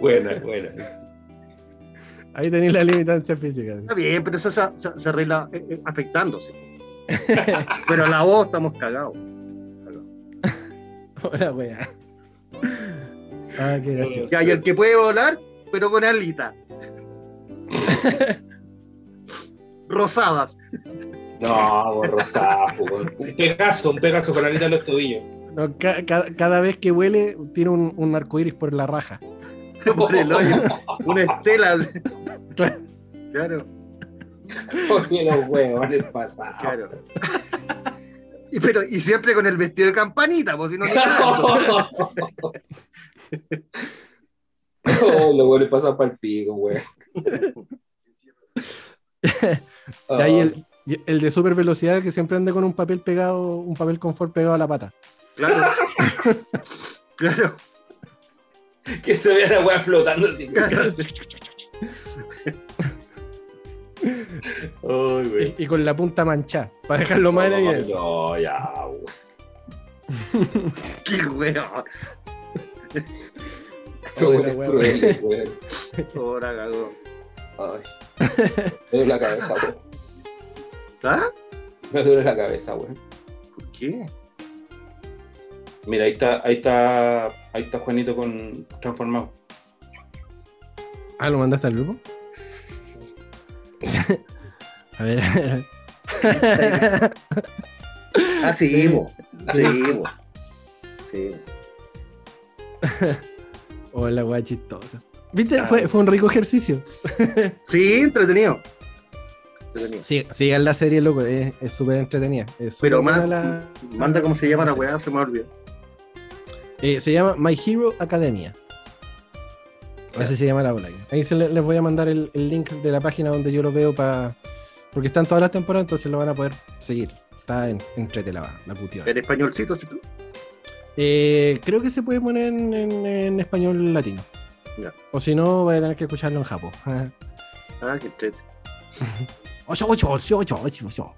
Buena, buena. Ahí tenéis la limitancia física. Está bien, pero eso se, se- se arregla eh, eh, afectándose. pero la voz estamos cagados. Hola, weá. Ah, qué gracioso. Ya, y el que puede volar, pero con alitas. Rosadas. No, borrosado, weón. Un pegaso, un pegaso con la alita en los tobillos. No, ca- ca- cada vez que huele, tiene un, un arcoíris por la raja. Por el hoyo. Una estela. Claro. Claro, Oye, los huevos, el pasado. claro. Y, pero, y siempre con el vestido de campanita, pues si no. Oh, los huevos pasan para el pico, weón. De ahí el, y el de super velocidad que siempre anda con un papel pegado, un papel confort pegado a la pata. Claro. Claro. Que se vea la weá flotando así. Ay, güey. Y, y con la punta manchada, para dejarlo más en evidencia. No, ya. Qué weón. Ahora cagó. Ay. Me la cabeza, weón. ¿Ah? Me duele la cabeza, weón. ¿Por qué? Mira, ahí está, ahí está, ahí está Juanito con transformado. Ah, ¿lo mandaste al grupo? A ver. Ah, sí, Sí. po. Sí, po. Sí. Hola, weá chistosa. ¿Viste? Fue, fue un rico ejercicio. Sí, entretenido. Entretenido. Sí, sigan la serie, loco. Es súper entretenida. Es Pero más, la- manda cómo se llama la weá, se me olvidó. Eh, se llama My Hero Academia. Así se llama la ola. Ahí se le- les voy a mandar el, el link de la página donde yo lo veo para. Porque están todas las temporadas, entonces lo van a poder seguir. Está en, entrete la, la putiona. En españolcito, ¿sí tú? Eh, creo que se puede poner en, en- en español latino. Ya. O si no, voy a tener que escucharlo en japo. Ah, qué entrete. Ocho, ocho, ocho, ocho, ocho, ocho.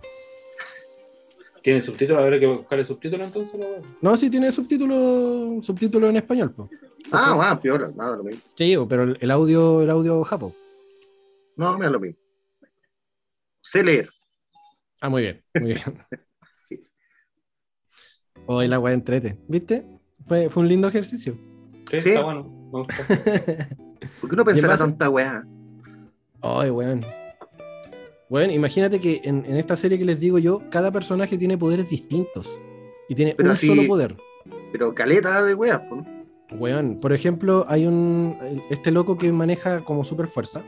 ¿Tiene subtítulos? Habrá que buscar el subtítulo entonces, la weá. No, sí tiene subtítulo, subtítulo en español. po. Ah, va, peor, nada, lo mismo. Sí, pero el, audio, el audio japo. No, me da lo mismo. Sé leer. Ah, muy bien, muy bien. Sí. Hoy la weá entrete. ¿Viste? Fue, fue un lindo ejercicio. Sí, Sí. está bueno. Me gusta. ¿Por qué no pensará tanta weá? Ay, weón. Bueno, imagínate que en, en esta serie que les digo yo, cada personaje tiene poderes distintos. Y tiene Pero un así- solo poder. Pero caleta de po, ¿no? Weón, por ejemplo, hay un. Este loco que maneja como super fuerza.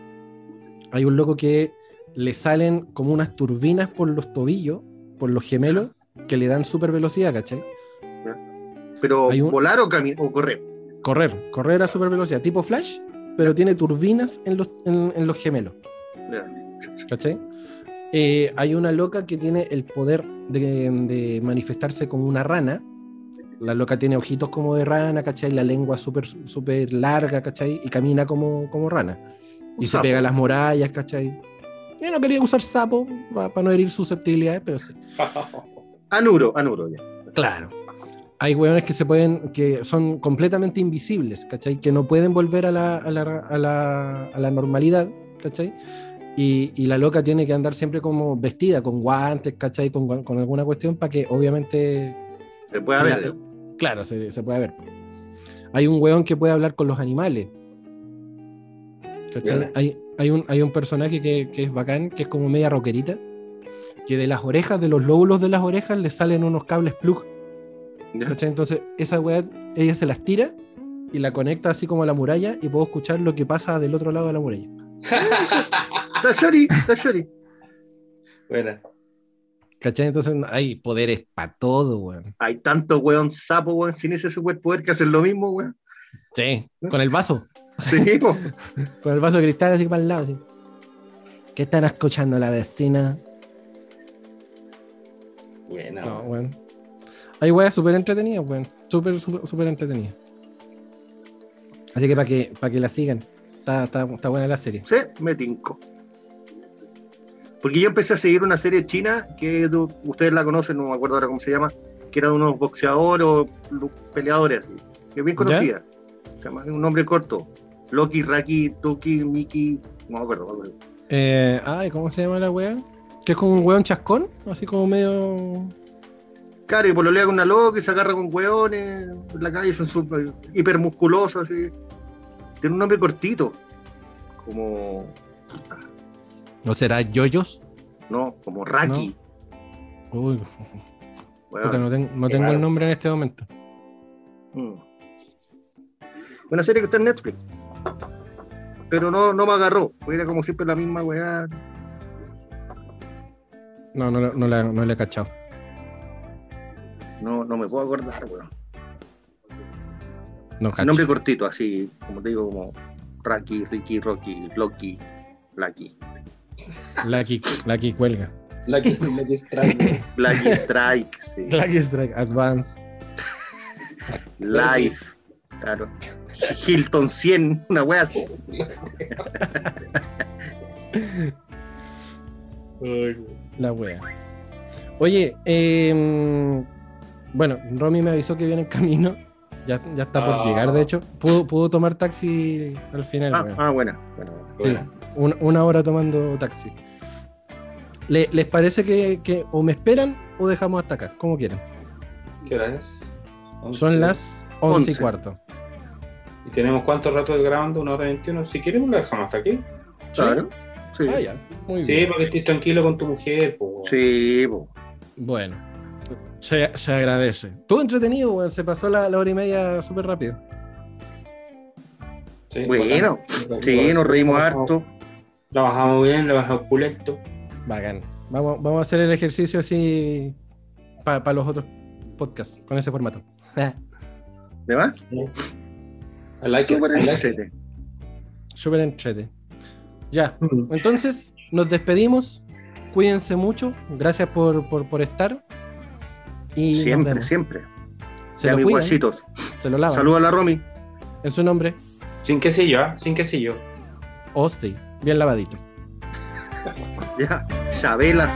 Hay un loco que le salen como unas turbinas por los tobillos, por los gemelos, que le dan super velocidad, ¿cachai? Pero un- volar o, o correr. Correr, correr a super velocidad, tipo Flash, pero tiene turbinas en los, en- en los gemelos. ¿Cachai? Eh, hay una loca que tiene el poder de, de manifestarse como una rana. La loca tiene ojitos como de rana, ¿cachai? La lengua súper súper larga, ¿cachai? Y camina como, como rana. Un Y se sapo. pega a las murallas, ¿cachai? Yo no quería usar sapo para no herir susceptibilidades, pero sí. Anuro, anuro ya. Claro. Hay hueones que se pueden, que son completamente invisibles, ¿cachai? Que no pueden volver a la, a la, a la, a la normalidad, ¿cachai? Y, y la loca tiene que andar siempre como vestida, con guantes, ¿cachai? Con, con alguna cuestión para que obviamente, Se puede Sí, ver. la- claro, se, se pueda ver. Hay un hueón que puede hablar con los animales. ¿cachai? Hay, hay, un, hay un personaje que, que es bacán, que es como media rockerita, que de las orejas, de los lóbulos de las orejas, le salen unos cables plug. ¿cachai? Entonces, esa weá, ella se las tira y la conecta así como a la muralla y puedo escuchar lo que pasa del otro lado de la muralla. Está Shari, está Shari. Buena. ¿Cachai? Entonces hay poderes para todo, weón. Hay tantos weón sapo, weón, sin ese superpoder que hacen lo mismo, weón. Sí, con el vaso. Sí. Con el vaso de cristal así para el lado. así. ¿Qué están escuchando la vecina? Buena, No, weón. weón. Hay weas súper entretenidas, weón. Súper, súper, súper entretenidas. Así que para que, para que la sigan. Está, está, está buena la serie. Sí, me tinco. Porque yo empecé a seguir una serie china que ustedes la conocen, no me acuerdo ahora cómo se llama, que era de unos boxeadores o peleadores, así, que es bien conocida. Se llama un nombre corto. Loki, Raki, Tuki, Miki, no me acuerdo. no me acuerdo. Eh, ay, ¿cómo se llama la wea? Que es como un weón chascón, así como medio. Claro, y pololea con una loca y se agarra con hueones en la calle, son súper hipermusculosos, así. Tiene un nombre cortito, como, ¿No será yoyos? no, como Raki. Uy, puta, no, tengo- no tengo el nombre en este momento. Mm. Una serie que está en Netflix. Pero no, no me agarró. Era como siempre la misma weá. No, no, no, la, no la he cachado. No, no me puedo acordar, weón. No nombre cortito, así, como te digo, como Raki, Ricky, Rocky, Loki, Lucky, Lucky, Lucky cuelga. Lucky, Lucky Strike. Blacky Strike, sí. Lucky Strike Advance. Life, claro. Hilton 100, una weá así. La wea. Oye, eh, bueno, Romy me avisó que viene en camino. Ya, ya está por Ah. llegar, de hecho. Pudo, pudo tomar taxi al final. Ah, weón. ah, buena. buena, buena. Sí, Buena. un- una hora tomando taxi. Le- ¿Les parece que, que o me esperan o dejamos hasta acá? Como quieran. ¿Qué hora es? Once. Son las 11 y cuarto. ¿Y tenemos cuánto rato grabando? ¿Una hora veintiuno? Si queremos, lo dejamos hasta aquí. Claro. Sí, Ah, ya. Muy Sí, bien. para que estés tranquilo con tu mujer. po, sí, po. Bueno, se, se agradece. Todo entretenido, weón. Se pasó la, la hora y media súper rápido. Sí, Bueno, bacán. sí, nos reímos harto. Trabajamos bien, trabajamos pulento. Bacán. Vamos, vamos a hacer el ejercicio así para los otros podcasts, con ese formato. ¿De más? I like Súper entrete. Súper entrete. Ya, entonces nos despedimos. Cuídense mucho. Gracias por, por, por estar. Y Siempre, siempre. Se Ya lo mis se lo lavan. Saludos a la Romy. En su nombre, Sin quesillo, ¿ah? Sin quesillo. Osti. Bien lavadito. Ya, Chabelas.